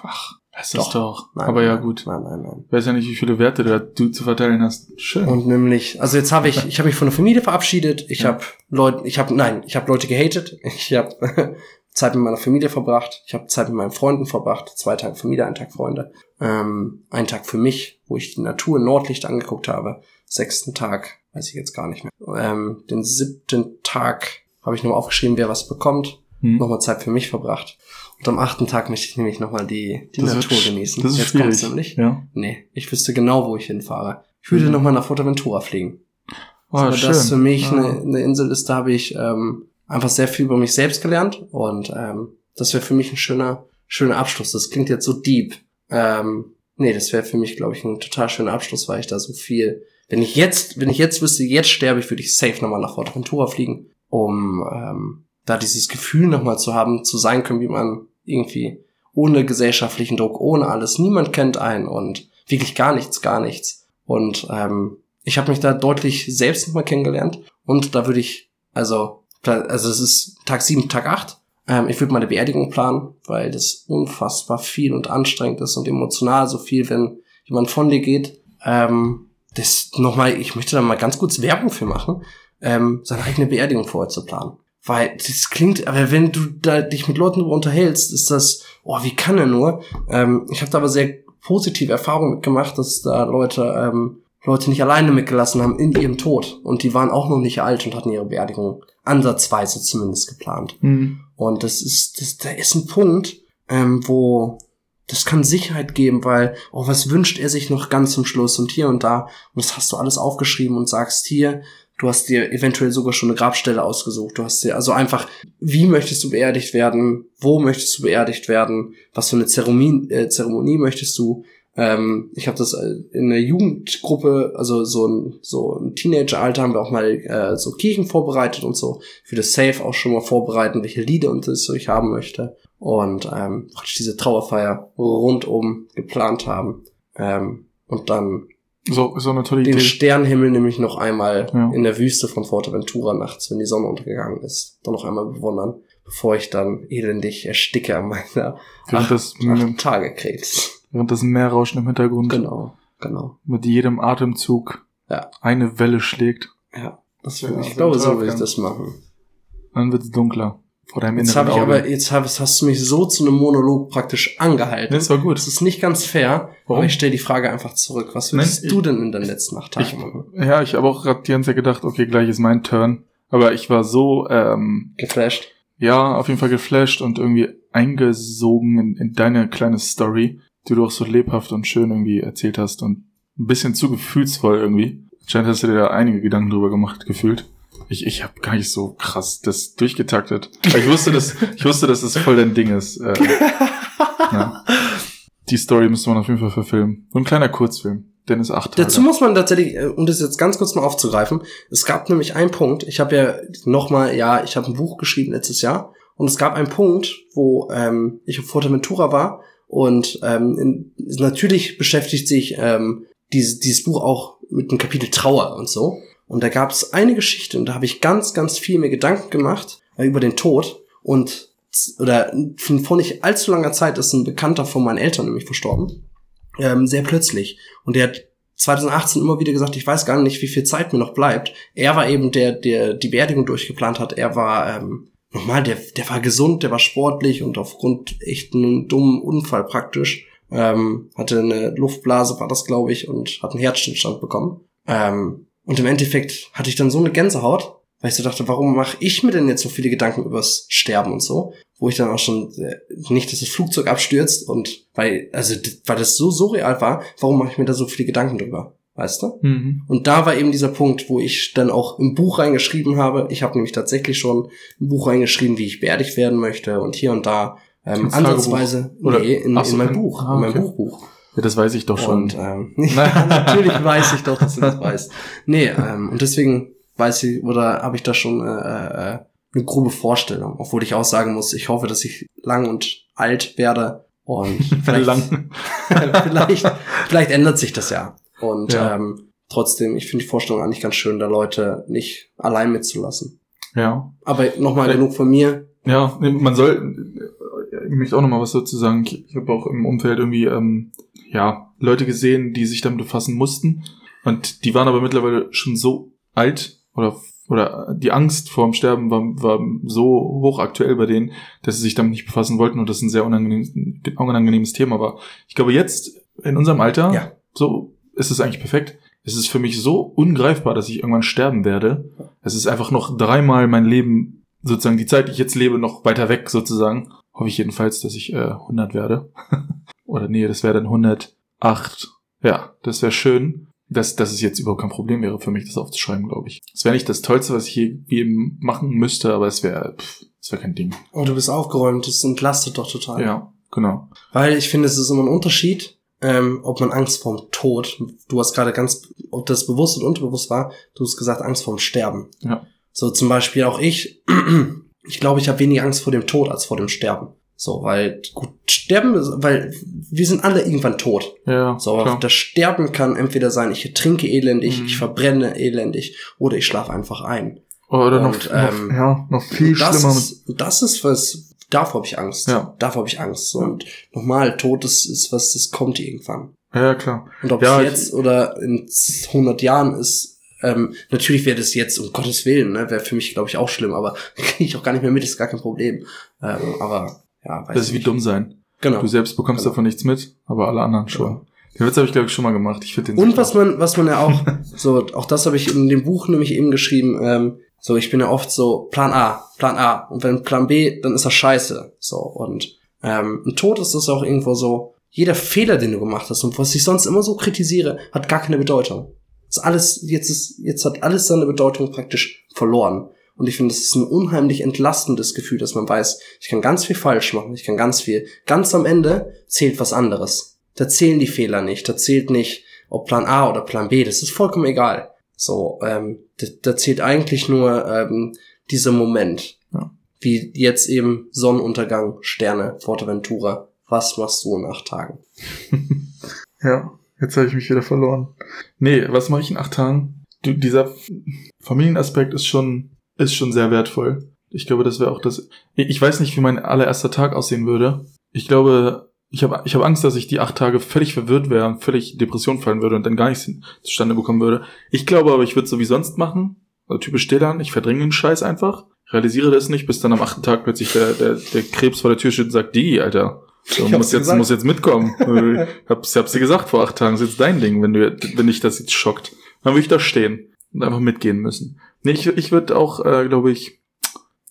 Ach, das Doch. ist doch. Nein, Aber ja, gut. Nein, nein, nein. Ich weiß ja nicht, wie viele Werte da du zu verteilen hast. Schön. Und nämlich, also jetzt habe ich, ich habe mich von der Familie verabschiedet. Ich Ja. habe Leute, ich habe, nein, ich habe Leute gehatet. Ich habe Zeit mit meiner Familie verbracht. Ich habe Zeit mit meinen Freunden verbracht. Zwei Tage Familie, ein Tag Freunde. Ähm, ein Tag für mich, wo ich die Natur in Nordlicht angeguckt habe. Sechsten Tag, weiß ich jetzt gar nicht mehr. Ähm, den siebten Tag habe ich nochmal aufgeschrieben, wer was bekommt. Hm. Nochmal Zeit für mich verbracht. Und am achten Tag möchte ich nämlich nochmal die, die Das Natur wird- genießen. Das ist jetzt kommt's schwierig. nämlich. Ja. Nee, ich wüsste genau, wo ich hinfahre. Ich würde Mhm. nochmal nach Fuerteventura fliegen. Oh, Aber schön. das für mich Ja. eine, eine Insel ist, da habe ich ähm, einfach sehr viel über mich selbst gelernt und ähm, das wäre für mich ein schöner, schöner Abschluss. Das klingt jetzt so deep. Ähm, nee, das wäre für mich, glaube ich, ein total schöner Abschluss, weil ich da so viel. Wenn ich jetzt, wenn ich jetzt wüsste, jetzt sterbe ich, würde ich safe nochmal nach Fuerteventura fliegen, um ähm, da dieses Gefühl nochmal zu haben, zu sein können, wie man irgendwie ohne gesellschaftlichen Druck, ohne alles, niemand kennt einen und wirklich gar nichts, gar nichts. Und ähm, ich habe mich da deutlich selbst nochmal kennengelernt und da würde ich, also, also es ist Tag sieben, Tag acht. Ähm, ich würde meine Beerdigung planen, weil das unfassbar viel und anstrengend ist und emotional so viel, wenn jemand von dir geht. Ähm, das nochmal, ich möchte da mal ganz kurz Werbung für machen, ähm, seine eigene Beerdigung vorher zu planen. Weil das klingt, aber wenn du da dich mit Leuten darüber unterhältst, ist das, oh, wie kann er nur? Ähm, ich habe da aber sehr positive Erfahrungen mitgemacht, dass da Leute ähm, Leute nicht alleine mitgelassen haben in ihrem Tod. Und die waren auch noch nicht alt und hatten ihre Beerdigung ansatzweise zumindest geplant. Hm. Und das ist, das, da ist ein Punkt, ähm, wo das kann Sicherheit geben, weil, oh, was wünscht er sich noch ganz zum Schluss und hier und da. Und das hast du alles aufgeschrieben und sagst hier, du hast dir eventuell sogar schon eine Grabstelle ausgesucht. Du hast dir, also einfach, wie möchtest du beerdigt werden? Wo möchtest du beerdigt werden? Was für eine Zeremonie, äh, Zeremonie möchtest du? Ähm, ich habe das äh, in der Jugendgruppe, also so ein, so ein Teenageralter haben wir auch mal äh, so Kirchen vorbereitet und so. Ich würde safe auch schon mal vorbereiten, welche Lieder und das ich haben möchte. Und ähm, praktisch diese Trauerfeier rundum geplant haben. Ähm, und dann So, so eine tolle den. Sternenhimmel nämlich noch einmal Ja. in der Wüste von Fuerteventura nachts, wenn die Sonne untergegangen ist, dann noch einmal bewundern, bevor ich dann elendig ersticke an meiner Während das, acht Tage Krebs. während das Meerrauschen im Hintergrund. Genau. Genau. mit jedem Atemzug Ja. eine Welle schlägt. Ja. Das Ja, ich glaube, so will ich das machen. Dann wird es dunkler. Vor deinem Jetzt inneren habe ich Auge. aber, jetzt hab, hast du mich so zu einem Monolog praktisch angehalten. das war gut. Das ist nicht ganz fair, Warum? aber ich stelle die Frage einfach zurück. Was würdest Nein, du denn in den letzten acht Tagen ich-? Ja, ich habe auch gerade die ganze Zeit gedacht, okay, gleich ist mein Turn. Aber ich war so, ähm, Geflasht? ja, auf jeden Fall geflasht und irgendwie eingesogen in, in deine kleine Story, die du auch so lebhaft und schön irgendwie erzählt hast und ein bisschen zu gefühlsvoll irgendwie. Anscheinend hast du dir da einige Gedanken drüber gemacht, gefühlt. Ich, ich habe gar nicht so krass das durchgetaktet. Ich wusste, dass, ich wusste, dass das voll dein Ding ist. Äh, ja. Die Story müsste man auf jeden Fall verfilmen. So ein kleiner Kurzfilm. Dennis acht Tage. Dazu muss man tatsächlich, äh, um das jetzt ganz kurz mal aufzugreifen, es gab nämlich einen Punkt, ich habe ja nochmal, ja, ich habe ein Buch geschrieben letztes Jahr und es gab einen Punkt, wo ähm, ich auf Fuerteventura war und ähm, in, natürlich beschäftigt sich ähm, dieses, dieses Buch auch mit dem Kapitel Trauer und so. Und da gab es eine Geschichte und da habe ich ganz, ganz viel mir Gedanken gemacht äh, über den Tod und oder vor nicht allzu langer Zeit ist ein Bekannter von meinen Eltern nämlich verstorben. Ähm, sehr plötzlich. Und der hat 2018 immer wieder gesagt, ich weiß gar nicht, wie viel Zeit mir noch bleibt. Er war eben der, der die Beerdigung durchgeplant hat. Er war ähm, nochmal, der, der war gesund, der war sportlich und aufgrund echt einem dummen Unfall praktisch ähm, hatte eine Luftblase, war das glaube ich, und hat einen Herzstillstand bekommen. Ähm, und im Endeffekt hatte ich dann so eine Gänsehaut, weil ich so dachte, warum mache ich mir denn jetzt so viele Gedanken übers Sterben und so? Wo ich dann auch schon äh, nicht, dass das Flugzeug abstürzt und weil, also weil das so surreal war, warum mache ich mir da so viele Gedanken drüber? Weißt du? Mhm. Und da war eben dieser Punkt, wo ich dann auch im Buch reingeschrieben habe. Ich habe nämlich tatsächlich schon im Buch reingeschrieben, wie ich beerdigt werden möchte und hier und da. Ähm, Tagebuch? ansatzweise, Oder- nee, in, so, in meinem in- Buch, ah, in meinem okay. Buchbuch. Ja, das weiß ich doch schon. Und ähm, ja, natürlich weiß ich doch, dass du das weißt. Nee, ähm, und deswegen weiß ich, oder habe ich da schon äh, äh, eine grobe Vorstellung, obwohl ich auch sagen muss, ich hoffe, dass ich lang und alt werde und vielleicht, vielleicht, vielleicht ändert sich das ja. Und Ja. Ähm, trotzdem, ich finde die Vorstellung eigentlich ganz schön, da Leute nicht allein mitzulassen. Ja. Aber nochmal genug von mir. Ja, man soll, ich möchte auch noch mal was dazu sagen. Ich, ich habe auch im Umfeld irgendwie, ähm, ja, Leute gesehen, die sich damit befassen mussten. Und die waren aber mittlerweile schon so alt oder, oder die Angst vor dem Sterben war, war so hochaktuell bei denen, dass sie sich damit nicht befassen wollten und das ein sehr unangenehm, unangenehmes Thema war. Ich glaube, jetzt in unserem Alter, Ja. so ist es eigentlich perfekt. Es ist für mich so ungreifbar, dass ich irgendwann sterben werde. Es ist einfach noch dreimal mein Leben, sozusagen die Zeit, die ich jetzt lebe, noch weiter weg sozusagen. Hoffe ich jedenfalls, dass ich äh, 100 werde. Oder nee, das wäre dann 108. Ja, das wäre schön. Dass, dass es jetzt überhaupt kein Problem wäre für mich, das aufzuschreiben, glaube ich. Es wäre nicht das Tollste, was ich hier eben machen müsste, aber es wäre, es wäre kein Ding. Oh, du bist aufgeräumt, das entlastet doch total. Ja, genau. Weil ich finde, es ist immer ein Unterschied, ähm, ob man Angst vorm Tod, du hast gerade ganz, ob das bewusst und unterbewusst war, du hast gesagt Angst vorm Sterben. Ja. So zum Beispiel auch ich, ich glaube, ich habe weniger Angst vor dem Tod als vor dem Sterben. So, weil, gut, Sterben, ist- weil wir sind alle irgendwann tot. Ja, So, aber klar. das Sterben kann entweder sein, ich trinke elendig, Mhm. ich verbrenne elendig oder ich schlafe einfach ein. Oder noch, und, ähm, noch, ja, noch viel das schlimmer. Ist, das ist was, davor habe ich Angst. Ja. Davor habe ich Angst. Und nochmal, Tod ist, ist was, das kommt irgendwann. ja, klar. Und ob Ja, es ich- jetzt oder in 100 Jahren ist, ähm, natürlich wäre das jetzt, um Gottes Willen, ne, wäre für mich, glaube ich, auch schlimm, aber kriege ich auch gar nicht mehr mit, ist gar kein Problem. Ähm, aber, ja, weiß Das ist ich wie nicht. dumm sein. Genau. Du selbst bekommst Genau. davon nichts mit, aber alle anderen schon. Den Witz habe ich, glaube ich, schon mal gemacht. Ich finde den Und was man, was man ja auch, so, auch das habe ich in dem Buch nämlich eben geschrieben, ähm, so, ich bin ja oft so, Plan A, Plan A. Und wenn Plan B, dann ist das scheiße. So, und ähm, im Tod ist das auch irgendwo so, jeder Fehler, den du gemacht hast und was ich sonst immer so kritisiere, hat gar keine Bedeutung. Das ist alles, jetzt ist, jetzt hat alles seine Bedeutung praktisch verloren. Und ich finde, das ist ein unheimlich entlastendes Gefühl, dass man weiß, ich kann ganz viel falsch machen, ich kann ganz viel. Ganz am Ende zählt was anderes. Da zählen die Fehler nicht, da zählt nicht, ob Plan A oder Plan B, das ist vollkommen egal. So, ähm, da, da zählt eigentlich nur ähm, dieser Moment. Ja. Wie jetzt eben Sonnenuntergang, Sterne, Forteventura. Was machst du in acht Tagen? Ja, jetzt habe ich mich wieder verloren. Nee, was mache ich in acht Tagen? Du, dieser Familienaspekt ist schon, ist schon sehr wertvoll. Ich glaube, das wäre auch das. Ich weiß nicht, wie mein allererster Tag aussehen würde. Ich glaube, ich habe ich hab Angst, dass ich die acht Tage völlig verwirrt wäre und völlig Depression fallen würde und dann gar nichts zustande bekommen würde. Ich glaube aber, ich würde es so wie sonst machen. Also typisch Stillern, ich verdränge den Scheiß einfach, realisiere das nicht, bis dann am achten Tag plötzlich der, der, der Krebs vor der Tür steht und sagt, die, Alter, du Ich musst jetzt, gesagt. musst jetzt mitkommen. ich hab's, hab's dir gesagt vor acht Tagen, ist jetzt dein Ding, wenn du, wenn dich das jetzt schockt. Dann würde ich da stehen und einfach mitgehen müssen. Nee, ich, ich würde auch, äh, glaube ich,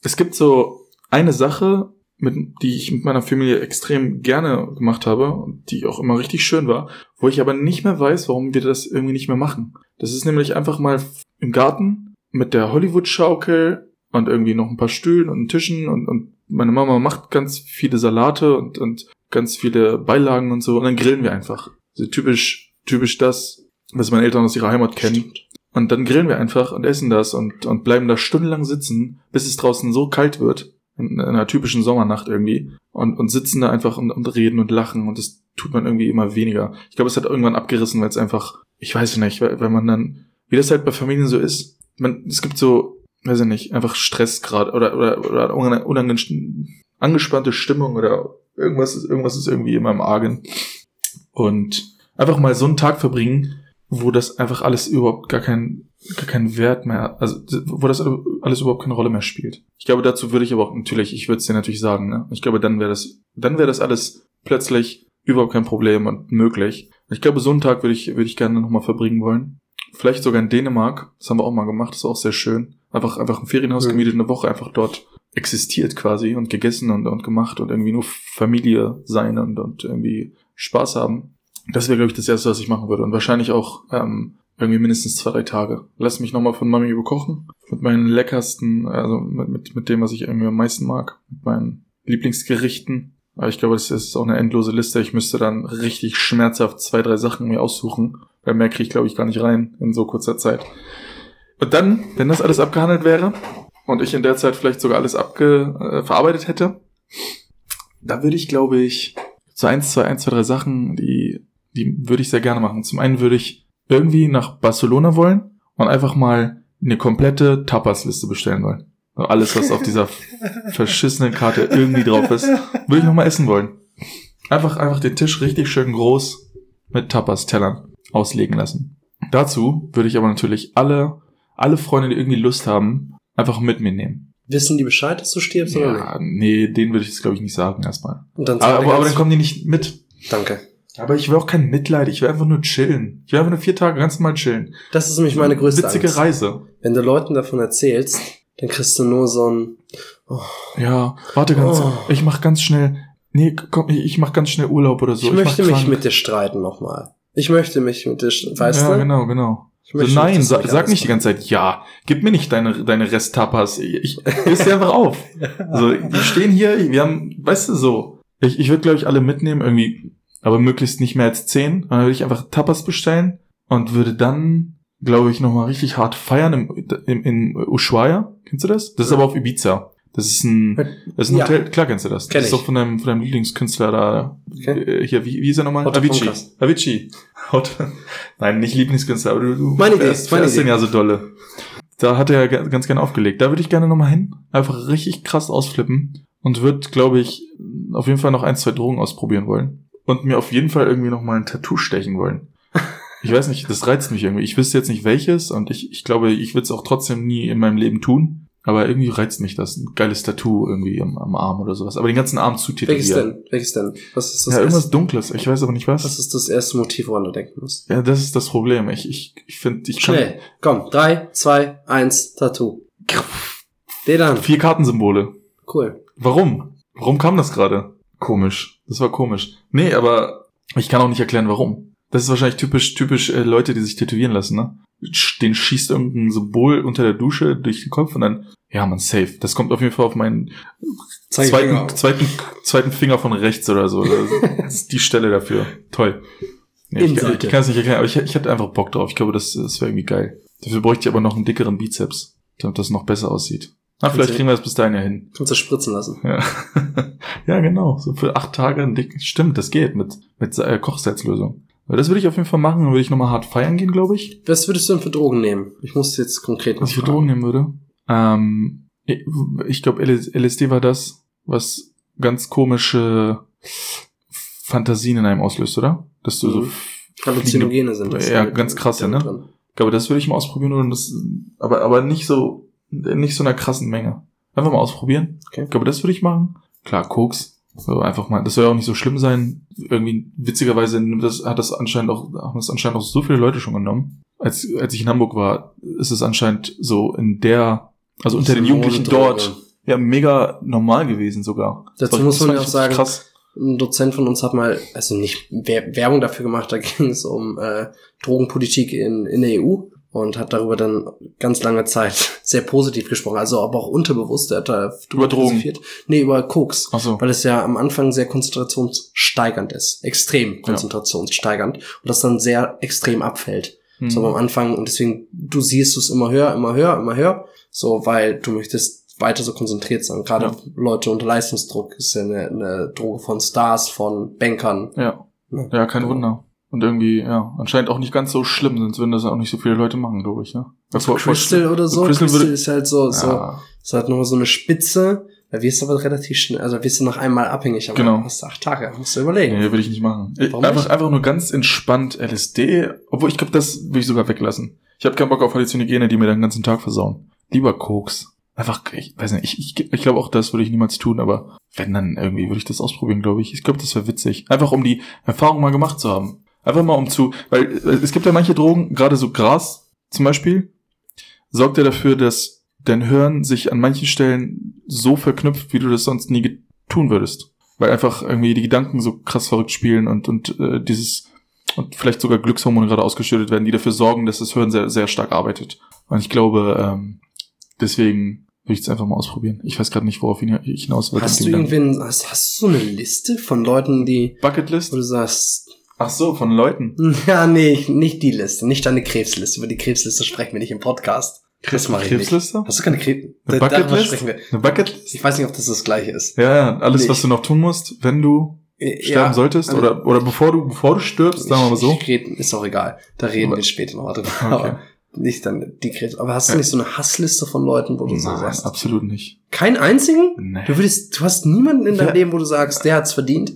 es gibt so eine Sache, mit, die ich mit meiner Familie extrem gerne gemacht habe und die auch immer richtig schön war, wo ich aber nicht mehr weiß, warum wir das irgendwie nicht mehr machen. Das ist nämlich einfach mal im Garten mit der Hollywood-Schaukel und irgendwie noch ein paar Stühlen und Tischen und, und meine Mama macht ganz viele Salate und, und ganz viele Beilagen und so und dann grillen wir einfach. So typisch, typisch das, was meine Eltern aus ihrer Heimat kennen. Und dann grillen wir einfach und essen das und, und bleiben da stundenlang sitzen, bis es draußen so kalt wird, in einer typischen Sommernacht irgendwie, und, und sitzen da einfach und, und reden und lachen und das tut man irgendwie immer weniger. Ich glaube, es hat irgendwann abgerissen, weil es einfach, ich weiß nicht, weil, weil man dann, wie das halt bei Familien so ist, man, es gibt so, weiß ich nicht, einfach Stress gerade oder, oder, oder unange- unange- angespannte Stimmung oder irgendwas ist, irgendwas ist irgendwie immer im Argen. Und einfach mal so einen Tag verbringen, wo das einfach alles überhaupt gar keinen gar keinen Wert mehr, also wo das alles überhaupt keine Rolle mehr spielt. Ich glaube, dazu würde ich aber auch natürlich, ich würde es dir natürlich sagen, ne? Ich glaube, dann wäre das, dann wäre das alles plötzlich überhaupt kein Problem und möglich. Ich glaube, so einen Tag würde ich, würde ich gerne nochmal verbringen wollen. Vielleicht sogar in Dänemark. Das haben wir auch mal gemacht. Das war auch sehr schön. Einfach, einfach ein Ferienhaus Mhm. gemietet, eine Woche einfach dort existiert quasi und gegessen und, und gemacht und irgendwie nur Familie sein und, und irgendwie Spaß haben. Das wäre, glaube ich, das Erste, was ich machen würde. Und wahrscheinlich auch ähm, irgendwie mindestens zwei, drei Tage. Lass mich nochmal von Mami überkochen. Mit meinen leckersten, also mit, mit, mit dem, was ich irgendwie am meisten mag. Mit meinen Lieblingsgerichten. Aber ich glaube, das ist auch eine endlose Liste. Ich müsste dann richtig schmerzhaft zwei, drei Sachen mir aussuchen. Weil mehr kriege ich, glaube ich, gar nicht rein in so kurzer Zeit. Und dann, wenn das alles abgehandelt wäre und ich in der Zeit vielleicht sogar alles abge äh, verarbeitet hätte, da würde ich, glaube ich, so eins, zwei, eins, zwei, drei Sachen, die, die würde ich sehr gerne machen. Zum einen würde ich irgendwie nach Barcelona wollen und einfach mal eine komplette Tapas-Liste bestellen wollen. Alles, was auf dieser verschissenen Karte irgendwie drauf ist, würde ich nochmal essen wollen. Einfach, einfach den Tisch richtig schön groß mit Tapas-Tellern auslegen lassen. Dazu würde ich aber natürlich alle, alle Freunde, die irgendwie Lust haben, einfach mit mir nehmen. Wissen die Bescheid, dass du stirbst oder nicht? Ja, nee, denen würde ich das glaube ich nicht sagen erstmal. Und dann Aber, aber, aber dann kommen die nicht mit. Danke. Aber ich will auch kein Mitleid, ich will einfach nur chillen. Ich will einfach nur vier Tage ganz normal chillen. Das ist nämlich meine größte Witzige Angst. Reise. Wenn du Leuten davon erzählst, dann kriegst du nur so ein, Ja, warte ganz, Oh. ich mach ganz schnell, nee, komm, ich, ich mach ganz schnell Urlaub oder so. ich möchte mach mich krank. mit dir streiten nochmal. Ich möchte mich mit dir, weißt ja, du? genau, genau. So, nein, sa sag nicht die ganze Zeit ja. Gib mir nicht deine, deine Resttapas. Ich, ich sie einfach auf. So, die stehen hier, wir haben, weißt du, so. Ich, ich würde, glaube ich, alle mitnehmen, irgendwie, aber möglichst nicht mehr als zehn. Dann würde ich einfach Tapas bestellen und würde dann, glaube ich, nochmal richtig hart feiern im, im, in Ushuaia. Kennst du das? Das ist aber auf Ibiza. Das ist ein, das ist ein Ja. Hotel, klar kennst du das. Kenn das ist ich. doch von deinem, von deinem Lieblingskünstler da. Okay. Äh, Hier, wie, wie ist er nochmal? Otto Avicii. Punkas. Avicii. Otto. Nein, nicht Lieblingskünstler, aber du, du Meine Idee, fährst, meine fährst den Idee. ja so dolle. Da hat er ga- ganz gerne aufgelegt. Da würde ich gerne nochmal hin. Einfach richtig krass ausflippen. Und würde, glaube ich, auf jeden Fall noch ein, zwei Drogen ausprobieren wollen. Und mir auf jeden Fall irgendwie nochmal ein Tattoo stechen wollen. Ich weiß nicht, das reizt mich irgendwie. Ich wüsste jetzt nicht welches und ich, ich glaube, ich würde es auch trotzdem nie in meinem Leben tun. Aber irgendwie reizt mich das. Ein geiles Tattoo irgendwie am, am Arm oder sowas. Aber den ganzen Arm zu Welches tätowieren. denn? Welches denn? Was ist das Ja, irgendwas erste, Dunkles. Ich weiß aber nicht was. was ist das erste Motiv, woran du denken musst? Ja, das ist das Problem. Ich, ich, ich finde, ich kann Schnell. Komm. Drei, zwei, eins, Tattoo. Den dann. vier Kartensymbole. Cool. Warum? Warum kam das gerade? Komisch. Das war komisch. Nee, aber ich kann auch nicht erklären, warum. Das ist wahrscheinlich typisch, typisch äh, Leute, die sich tätowieren lassen, ne? Den schießt irgendein Symbol unter der Dusche durch den Kopf und dann, ja, man, safe. Das kommt auf jeden Fall auf meinen zweiten, zweiten, zweiten Finger von rechts oder so. Das ist die Stelle dafür. Toll. Ja, ich, ich kann es nicht erklären, aber ich, ich hätte einfach Bock drauf. Ich glaube, das, das wäre irgendwie geil. Dafür bräuchte ich aber noch einen dickeren Bizeps, damit das noch besser aussieht. Na, vielleicht kriegen wir das bis dahin ja hin. Kannst du spritzen lassen. Ja. ja, genau. So für acht Tage ein dick. Stimmt, das geht mit, mit äh, Kochsalzlösung. Das würde ich auf jeden Fall machen. Dann würde ich nochmal hart feiern gehen, glaube ich. Was würdest du denn für Drogen nehmen? Ich muss jetzt konkret Was ich für. Drogen nehmen würde. Ähm, ich glaube, LSD war das, was ganz komische Fantasien in einem auslöst, oder? Dass du so Mhm. Halluzinogene sind das. Ja, halt ganz krass, damit ne? drin. Ich glaube, das würde ich mal ausprobieren und das, aber, aber nicht so, nicht so einer krassen Menge. Einfach mal ausprobieren. Okay. Ich glaube, das würde ich machen. Klar, Koks. So einfach mal, das soll ja auch nicht so schlimm sein. Irgendwie, witzigerweise, das, hat das anscheinend auch, haben das anscheinend auch so viele Leute schon genommen. Als, als ich in Hamburg war, ist es anscheinend so in der, also unter den Jugendlichen dort, ja, mega normal gewesen sogar. Dazu Das muss man ja auch sagen, Krass. Ein Dozent von uns hat mal, also nicht Wer- Werbung dafür gemacht, da ging es um äh, Drogenpolitik in, in der EU und hat darüber dann ganz lange Zeit sehr positiv gesprochen, also aber auch unterbewusst, er hat da Über Drogen? Nee, über Koks. Ach so. Weil es ja am Anfang sehr konzentrationssteigernd ist. Extrem konzentrationssteigernd. Und das dann sehr extrem abfällt. Hm. So am Anfang. Und deswegen, du siehst es immer höher, immer höher, immer höher. So, weil du möchtest weiter so konzentriert sein. Gerade Ja. Leute unter Leistungsdruck ist ja eine, eine Droge von Stars, von Bankern. Ja. Ja. Ja, kein Wunder. Und irgendwie, ja, anscheinend auch nicht ganz so schlimm, sonst würden das auch nicht so viele Leute machen, glaube ich, ja. Also Crystal oder so. Crystal Crystal, ist halt so, so, Ja, ist halt nochmal so eine Spitze. Da wirst du aber relativ schnell, also wirst du nach einmal abhängig, aber Genau. hast du acht Tage, musst du überlegen. nee, würde ich nicht machen. Warum einfach, nicht? einfach nur ganz entspannt LSD, obwohl ich glaube, das würde ich sogar weglassen. Ich habe keinen Bock auf Halluzinogene, die mir den ganzen Tag versauen. Lieber Koks. Einfach, ich weiß nicht, ich, ich, ich glaube auch, das würde ich niemals tun, aber wenn dann irgendwie würde ich das ausprobieren, glaube ich. Ich glaube, das wäre witzig. Einfach um die Erfahrung mal gemacht zu haben. Einfach mal um zu, weil äh, es gibt ja manche Drogen, gerade so Gras zum Beispiel, sorgt ja dafür, dass dein Hirn sich an manchen Stellen so verknüpft, wie du das sonst nie tun würdest. Weil einfach irgendwie die Gedanken so krass verrückt spielen und, und äh, dieses und vielleicht sogar Glückshormone gerade ausgeschüttet werden, die dafür sorgen, dass das Hirn sehr, sehr stark arbeitet. Und ich glaube, ähm, deswegen will ich es einfach mal ausprobieren. Ich weiß gerade nicht, worauf ich hinaus will. Hast du irgendwen, hast, hast du so eine Liste von Leuten, die, Bucketlist? wo du sagst, Ach so, von Leuten. ja, nee, nicht die Liste, nicht deine Krebsliste. Über die Krebsliste sprechen wir nicht im Podcast. Das mache ich nicht. Krebsliste? Hast du keine Krebs? Eine Bucketlist? sprechen wir. Eine Bucketlist? Ich weiß nicht, ob das das gleiche ist. Ja, ja, alles, Nee, was du noch tun musst, wenn du Äh, sterben ja, solltest also- oder, oder bevor du, bevor du stirbst, sagen wir mal so. Ich, ich red, ist auch egal. Da reden Aber- wir später noch mal drüber. Okay. Nicht dann die Krebs. Aber hast du Ja. nicht so eine Hassliste von Leuten, wo du so Nein, sagst? absolut nicht. Keinen einzigen? Nee. Du würdest, du hast niemanden in deinem Ja. Leben, wo du sagst, der hat's verdient.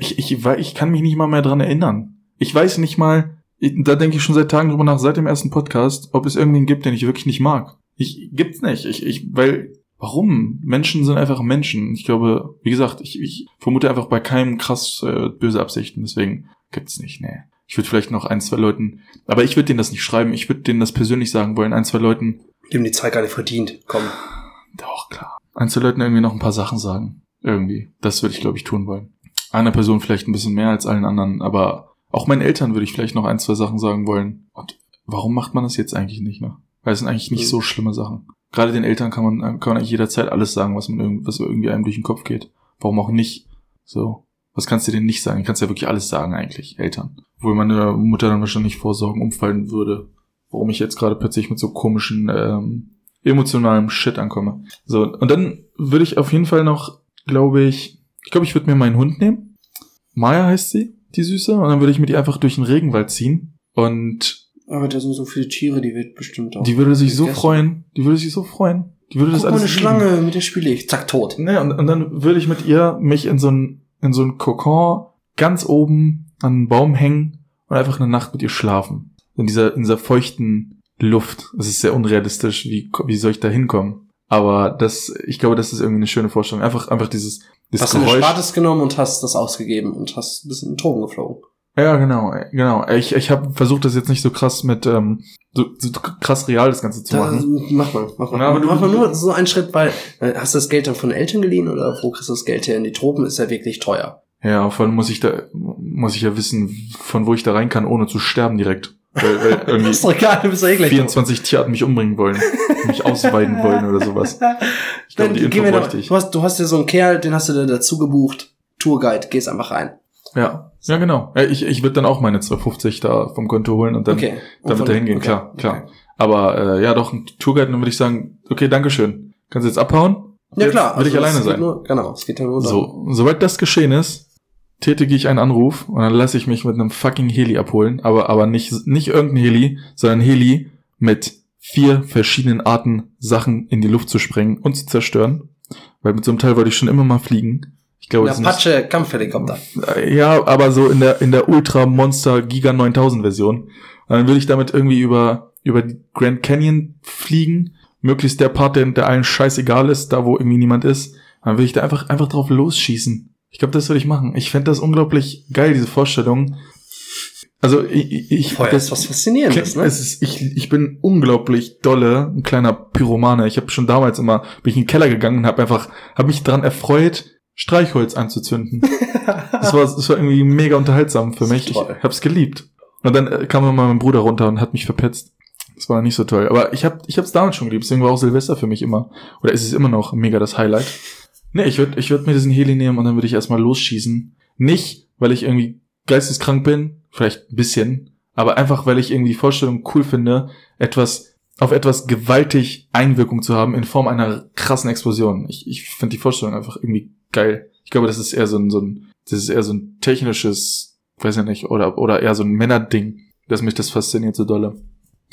Ich, ich, ich kann mich nicht mal mehr dran erinnern. Ich weiß nicht mal, da denke ich schon seit Tagen drüber nach, seit dem ersten Podcast, ob es irgendwen gibt, den ich wirklich nicht mag. Ich gibt's nicht. Ich, ich, weil, warum? Menschen sind einfach Menschen. Ich glaube, wie gesagt, ich, ich vermute einfach bei keinem krass äh, böse Absichten, deswegen gibt's nicht, nee. Ich würde vielleicht noch ein, zwei Leuten, aber ich würde denen das nicht schreiben, ich würde denen das persönlich sagen wollen, ein, zwei Leuten, Dem die Zeit gar nicht verdient. Komm. doch, klar. Ein, zwei Leuten irgendwie noch ein paar Sachen sagen. Irgendwie. Das würde ich, glaube ich, tun wollen. Einer Person vielleicht ein bisschen mehr als allen anderen, aber auch meinen Eltern würde ich vielleicht noch ein, zwei Sachen sagen wollen. Und warum macht man das jetzt eigentlich nicht, ne? Weil es sind eigentlich nicht Mhm. so schlimme Sachen. Gerade den Eltern kann man, kann man eigentlich jederzeit alles sagen, was man irgend, was irgendwie einem durch den Kopf geht. Warum auch nicht? So. Was kannst du denn nicht sagen? Du kannst ja wirklich alles sagen eigentlich, Eltern. Obwohl meine Mutter dann wahrscheinlich vor Sorgen umfallen würde, warum ich jetzt gerade plötzlich mit so komischen, ähm, emotionalem Shit ankomme. So, und dann würde ich auf jeden Fall noch, glaube ich, ich glaube, ich würde mir meinen Hund nehmen. Maya heißt sie, die Süße, und dann würde ich mit ihr einfach durch den Regenwald ziehen. Und Aber da sind so viele Tiere, die wird bestimmt auch. die würde sich so gegessen. freuen, die würde sich so freuen. Die würde Guck das mal, alles eine lieben. Schlange, mit der spiele ich. Zack, tot. Ne, und, und dann würde ich mit ihr mich in so ein in so ein Kokon ganz oben an einen Baum hängen und einfach eine Nacht mit ihr schlafen. In dieser, in dieser feuchten Luft. Es ist sehr unrealistisch, wie, wie soll ich da hinkommen? Aber das, ich glaube, das ist irgendwie eine schöne Vorstellung. Einfach, einfach dieses, dieses Hast du eine Geräusch. Spates genommen und hast das ausgegeben und hast ein bisschen in Drogen geflogen. Ja, genau, genau. Ich, ich habe versucht, das jetzt nicht so krass mit, ähm, so, so krass real das Ganze zu Da, machen. mach mal, mach mal. Ja, aber du- mach mal nur so einen Schritt, weil äh, hast du das Geld dann von Eltern geliehen oder wo kriegst du das Geld her? In die Tropen ist ja wirklich teuer. Ja, vor allem muss ich da, muss ich ja wissen, von wo ich da rein kann, ohne zu sterben direkt. Weil, weil irgendwie ist doch egal, du bist doch eh gleich tot. 24 Tierarten mich umbringen wollen, mich ausweiden wollen oder sowas. Ich glaube, die Info bräuchte ich. du, hast, du hast ja so einen Kerl, den hast du da dazu gebucht. Tourguide, gehst einfach rein. Ja, ja genau. Ich, ich würde dann auch meine 250 da vom Konto holen und dann okay. Und damit da hingehen, okay, klar, klar. okay. Aber äh, ja, doch, ein Tourguide, dann würde ich sagen, okay, Dankeschön. Kannst du jetzt abhauen? Ja Jetzt klar. Will ich also alleine es geht sein. Nur, genau, es geht ja nur. So, sobald das geschehen ist, tätige ich einen Anruf und dann lasse ich mich mit einem fucking Heli abholen, aber aber nicht nicht irgendein Heli, sondern Heli mit vier verschiedenen Arten Sachen in die Luft zu sprengen und zu zerstören, weil mit so einem Teil wollte ich schon immer mal fliegen. Ich glaube, Apache Kampfhelikopter. Äh, Ja, aber so in der in der Ultra Monster Giga 9000 Version. Und dann würde ich damit irgendwie über über die Grand Canyon fliegen, möglichst der Part, der, der allen scheißegal ist, da wo irgendwie niemand ist. Dann würde ich da einfach einfach drauf losschießen. Ich glaube, das würde ich machen. Ich fände das unglaublich geil, diese Vorstellung. Also ich, ich Feuer das, ist was Faszinierendes, ne? es ist, ich, ich bin unglaublich dolle, ein kleiner Pyromane. Ich habe schon damals immer, bin ich in den Keller gegangen und habe einfach, habe mich dran erfreut, Streichholz anzuzünden. das war, das war irgendwie mega unterhaltsam für mich. Ich hab's geliebt. Und dann äh, kam immer mein Bruder runter und hat mich verpetzt. Das war nicht so toll. Aber ich hab, ich hab's damals schon geliebt. Deswegen war auch Silvester für mich immer, oder ist es immer noch mega das Highlight. Nee, ich würde ich würd mir diesen Heli nehmen und dann würde ich erstmal losschießen. Nicht, weil ich irgendwie geisteskrank bin, vielleicht ein bisschen, aber einfach, weil ich irgendwie die Vorstellung cool finde, etwas, auf etwas gewaltig Einwirkung zu haben in Form einer krassen Explosion. Ich, ich finde die Vorstellung einfach irgendwie geil. Ich glaube, das ist eher so ein, so ein, das ist eher so ein technisches, weiß ja nicht, oder, oder eher so ein Männerding, dass mich das fasziniert so dolle.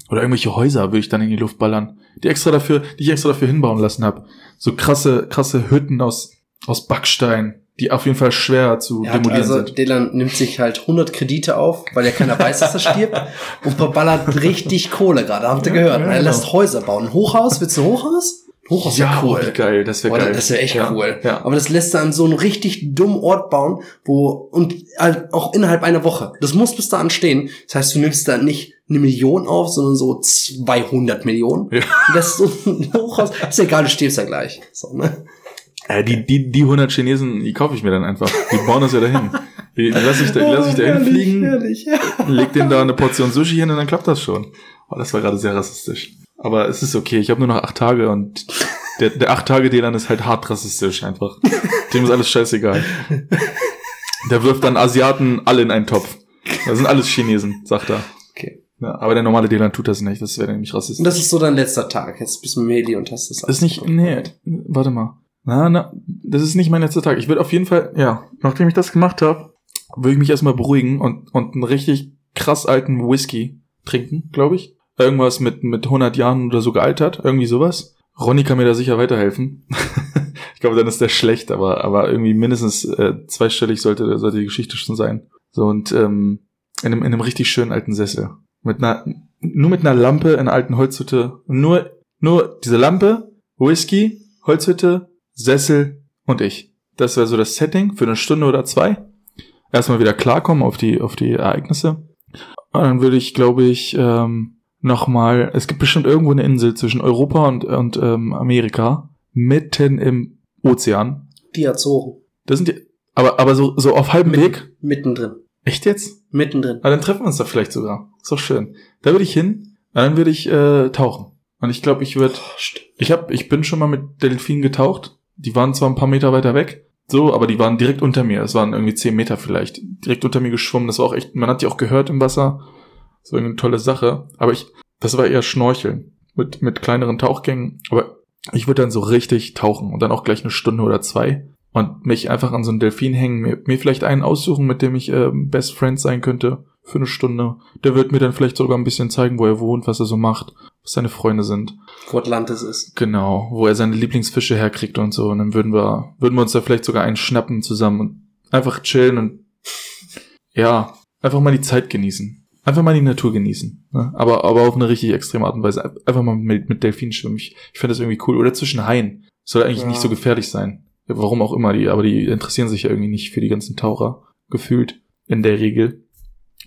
Oder irgendwelche Häuser würde ich dann in die Luft ballern, die extra dafür, die ich extra dafür hinbauen lassen habe. So krasse, krasse Hütten aus, aus Backstein, die auf jeden Fall schwer zu Er hat demolieren also, sind. Dylan nimmt sich halt 100 Kredite auf, weil ja keiner weiß, dass er stirbt und verballert richtig Kohle gerade, habt ihr Ja, gehört. ja, er genau. lässt Häuser bauen. Ein Hochhaus, willst du ein Hochhaus? Ein Hochhaus ja, oh, cool. wie geil, das wäre Boah, geil. Das wäre echt ja, cool. Ja. Aber das lässt er an so einem richtig dummen Ort bauen, wo, und halt auch innerhalb einer Woche. Das muss bis dahin stehen. Das heißt, du nimmst da nicht eine Million auf, sondern so 200 Millionen. Ja. Das ist so ein Hochhaus. Ist egal, du stirbst ja gleich. So, ne? Äh, die, die, die 100 Chinesen, die kaufe ich mir dann einfach. Die bauen das ja dahin. Die lass ich, da, lass ich da Oh, herrlich, hinfliegen, herrlich, ja. leg denen da eine Portion Sushi hin und dann klappt das schon. Oh, das war gerade sehr rassistisch. Aber es ist okay, ich habe nur noch acht Tage und der, der acht Tage Delan ist halt hart rassistisch einfach. Dem ist alles scheißegal. Der wirft dann Asiaten alle in einen Topf. Das sind alles Chinesen, sagt er. Okay. Ja, aber der normale Delan tut das nicht, das wäre nämlich rassistisch. Und das ist so dein letzter Tag. Jetzt bist du Meli und hast das Das ist nicht, nee, warte mal. Na, na, das ist nicht mein letzter Tag. Ich würde auf jeden Fall, ja, nachdem ich das gemacht habe, würde ich mich erstmal beruhigen und, und einen richtig krass alten Whisky trinken, glaube ich. Irgendwas mit, mit 100 Jahren oder so gealtert, irgendwie sowas. Ronny kann mir da sicher weiterhelfen. ich glaube, dann ist der schlecht, aber, aber irgendwie mindestens äh, zweistellig sollte, sollte die Geschichte schon sein. So, und ähm, in, einem, in einem richtig schönen alten Sessel. Mit einer, nur mit einer Lampe in einer alten Holzhütte. Nur, nur diese Lampe, Whisky, Holzhütte, Sessel und ich. Das wäre so das Setting für eine Stunde oder zwei. Erstmal wieder klarkommen auf die, auf die Ereignisse. Und dann würde ich, glaube ich, ähm, nochmal, es gibt bestimmt irgendwo eine Insel zwischen Europa und, und ähm, Amerika, mitten im Ozean. Die Azoren. Das sind die, aber, aber so, so auf halbem Mit- Weg. Mittendrin. Echt jetzt? Mittendrin. Ah, dann treffen wir uns da vielleicht sogar. Ist doch schön. Da würde ich hin, dann würde ich äh, tauchen. Und ich glaube, ich würde, Oh, ich hab, ich bin schon mal mit Delfinen getaucht. Die waren zwar ein paar Meter weiter weg, so, aber die waren direkt unter mir. Es waren irgendwie zehn Meter vielleicht. Direkt unter mir geschwommen. Das war auch echt, man hat die auch gehört im Wasser. Das war eine tolle Sache. Aber ich, das war eher Schnorcheln. Mit, mit kleineren Tauchgängen. Aber ich würde dann so richtig tauchen und dann auch gleich eine Stunde oder zwei. Und mich einfach an so einen Delfin hängen, mir, mir vielleicht einen aussuchen, mit dem ich äh, Best Friend sein könnte. Für eine Stunde. Der wird mir dann vielleicht sogar ein bisschen zeigen, wo er wohnt, was er so macht, was seine Freunde sind. Wo Atlantis ist. Genau, wo er seine Lieblingsfische herkriegt und so. Und dann würden wir, würden wir uns da vielleicht sogar einen schnappen zusammen und einfach chillen und ja, einfach mal die Zeit genießen. Einfach mal die Natur genießen. Ne? Aber, aber auf eine richtig extreme Art und Weise. Einfach mal mit, mit Delfinen schwimmen. Ich, ich finde das irgendwie cool. Oder zwischen Haien. Soll eigentlich Ja. nicht so gefährlich sein. Warum auch immer die, aber die interessieren sich ja irgendwie nicht für die ganzen Taucher. Gefühlt. In der Regel.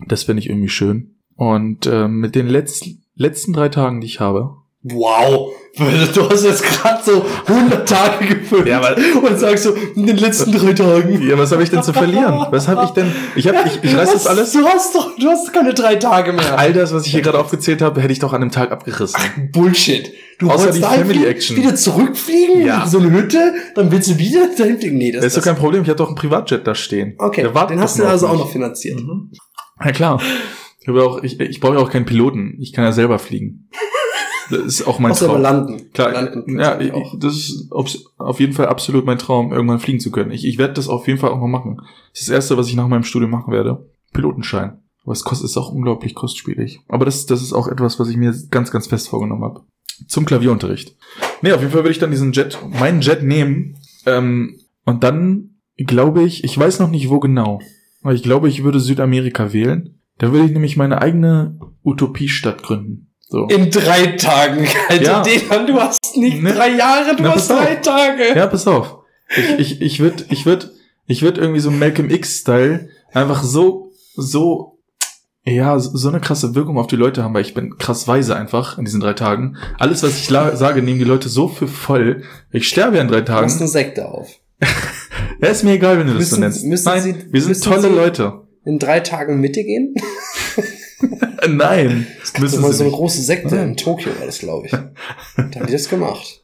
Das finde ich irgendwie schön. Und ähm, mit den letzten, letzten drei Tagen, die ich habe, Wow, du hast jetzt gerade so 100 Tage Ja, aber- und sagst so, in den letzten drei Tagen. Ja, was habe ich denn zu verlieren? Was habe ich denn? Ich habe, ich, ich reiß das alles. Du hast doch, du hast keine drei Tage mehr. All das, was ich hier gerade aufgezählt habe, hätte ich doch an einem Tag abgerissen. Bullshit. Du Außer die Family Action. wieder zurückfliegen, Ja. in so eine Hütte, dann willst du wieder dahin fliegen. Nee, das, Das ist doch kein Problem. Ich habe doch einen Privatjet da stehen. Okay, den hast du also auf auch noch finanziert. Mhm. Ja klar. Ich, auch, ich, ich brauche ja auch keinen Piloten. Ich kann ja selber fliegen. Das ist auch mein Traum. landen. Klar, landen ja, ich, das ist auf, auf jeden Fall absolut mein Traum, irgendwann fliegen zu können. Ich, ich werde das auf jeden Fall auch mal machen. Das ist das Erste, was ich nach meinem Studium machen werde. Pilotenschein. Aber es kostet ist auch unglaublich kostspielig. Aber das, das ist auch etwas, was ich mir ganz, ganz fest vorgenommen habe. Zum Klavierunterricht. Nee, auf jeden Fall würde ich dann diesen Jet, meinen Jet nehmen ähm, und dann glaube ich, ich weiß noch nicht wo genau, aber ich glaube, ich würde Südamerika wählen. Da würde ich nämlich meine eigene Utopiestadt gründen. So. In drei Tagen, Alter. Ja. Dejan, du hast nicht Ne. drei Jahre, du Na, hast pass auf. drei Tage. Ja, pass auf. Ich, ich, ich würde, ich würde, ich würde irgendwie so Malcolm X-Style einfach so, so, ja, so so eine krasse Wirkung auf die Leute haben, weil ich bin krass weise einfach in diesen drei Tagen. Alles, was ich sage, nehmen die Leute so für voll. Ich sterbe ja in drei Du machst Tagen. eine Sekte auf. Ja, ist mir egal, wenn du das so Müssen- nennst. müssen Nein, Sie- wir sind müssen tolle Sie- Leute. In drei Tagen Mitte gehen? Nein, Das müssen war sie so eine große Sekte Nein. in Tokio, war das, glaube ich. Da haben die das gemacht.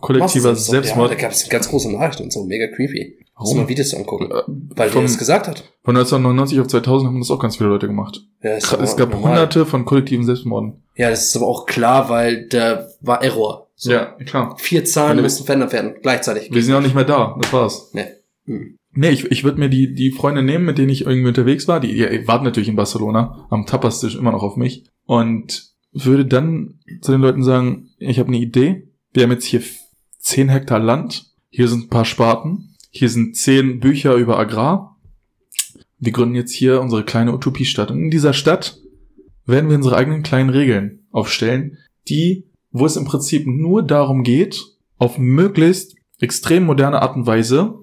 Kollektiver das? Selbstmord. Ja, da gab es ganz große Nachrichten und so, mega creepy. Muss Warum? mal Videos angucken. Äh, Weil der das gesagt hat. Von 1999 auf 2000 haben das auch ganz viele Leute gemacht. Ja, Es gab normal. hunderte von kollektiven Selbstmorden. Ja, das ist aber auch klar, weil da war Error. So. Ja, klar. Vier Zahlen müssen verändert werden, gleichzeitig. Wir sind auch nicht mehr da. Das war's. Nee. Hm. Nee, ich, ich würde mir die, die Freunde nehmen, mit denen ich irgendwie unterwegs war. Die, die warten natürlich in Barcelona am Tapastisch immer noch auf mich. Und würde dann zu den Leuten sagen, ich habe eine Idee. Wir haben jetzt hier 10 Hektar Land. Hier sind ein paar Sparten. Hier sind 10 Bücher über Agrar. Wir gründen jetzt hier unsere kleine Utopiestadt. Und in dieser Stadt werden wir unsere eigenen kleinen Regeln aufstellen, die, wo es im Prinzip nur darum geht, auf möglichst extrem moderne Art und Weise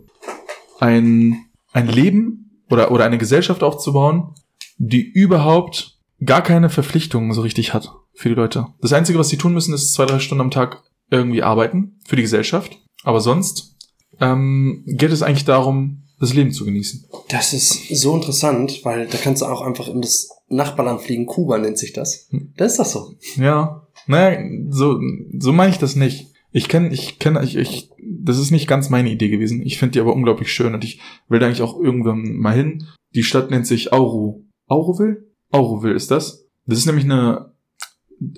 ein, ein Leben oder, oder eine Gesellschaft aufzubauen, die überhaupt gar keine Verpflichtungen so richtig hat für die Leute. Das Einzige, was sie tun müssen, ist zwei, drei Stunden am Tag irgendwie arbeiten für die Gesellschaft. Aber sonst ähm, geht es eigentlich darum, das Leben zu genießen. Das ist so interessant, weil da kannst du auch einfach in das Nachbarland fliegen. Kuba nennt sich das. Hm. Da ist das so. Ja, naja, so, so meine ich das nicht. Ich kenne, ich kenne, ich, ich, das ist nicht ganz meine Idee gewesen. Ich finde die aber unglaublich schön und ich will da eigentlich auch irgendwann mal hin. Die Stadt nennt sich Auru. Auroville? Auroville ist das. Das ist nämlich eine,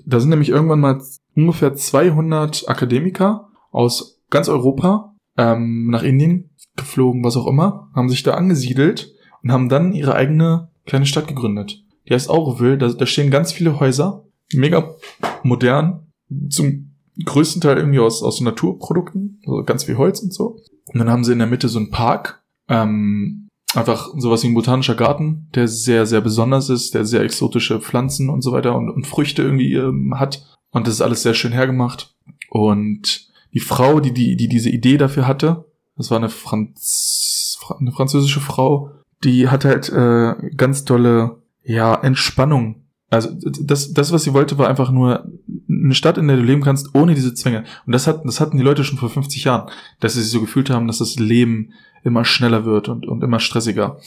da sind nämlich irgendwann mal ungefähr 200 Akademiker aus ganz Europa ähm, nach Indien geflogen, was auch immer, haben sich da angesiedelt und haben dann ihre eigene kleine Stadt gegründet. Die heißt Auroville, da, da stehen ganz viele Häuser, mega modern, zum größten Teil irgendwie aus, aus Naturprodukten, also ganz viel Holz und so. Und dann haben sie in der Mitte so einen Park, ähm, einfach sowas wie ein botanischer Garten, der sehr, sehr besonders ist, der sehr exotische Pflanzen und so weiter und, und Früchte irgendwie ähm, hat. Und das ist alles sehr schön hergemacht. Und die Frau, die, die, die diese Idee dafür hatte, das war eine, Franz, Fra- eine französische Frau, die hat halt äh, ganz tolle, ja, Entspannung. Also das, das, was sie wollte, war einfach nur eine Stadt, in der du leben kannst, ohne diese Zwänge. Und das, hat, das hatten die Leute schon vor 50 Jahren, dass sie sich so gefühlt haben, dass das Leben immer schneller wird und, und immer stressiger.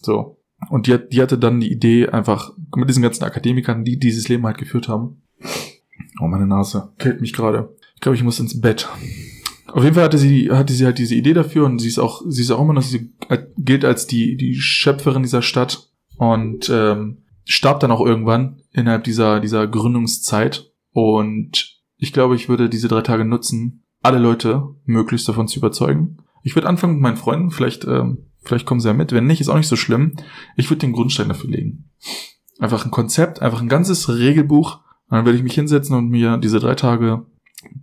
So. Und die, die hatte dann die Idee, einfach mit diesen ganzen Akademikern, die dieses Leben halt geführt haben. Oh, meine Nase. Killt mich gerade. Ich glaube, ich muss ins Bett. Auf jeden Fall hatte sie, hatte sie halt diese Idee dafür und sie ist auch, sie ist auch immer noch, sie gilt als die, die Schöpferin dieser Stadt und ähm, starb dann auch irgendwann innerhalb dieser, dieser Gründungszeit. Und ich glaube, ich würde diese drei Tage nutzen, alle Leute möglichst davon zu überzeugen. Ich würde anfangen mit meinen Freunden, vielleicht, ähm, vielleicht kommen sie ja mit. Wenn nicht, ist auch nicht so schlimm. Ich würde den Grundstein dafür legen. Einfach ein Konzept, einfach ein ganzes Regelbuch. Und dann würde ich mich hinsetzen und mir diese drei Tage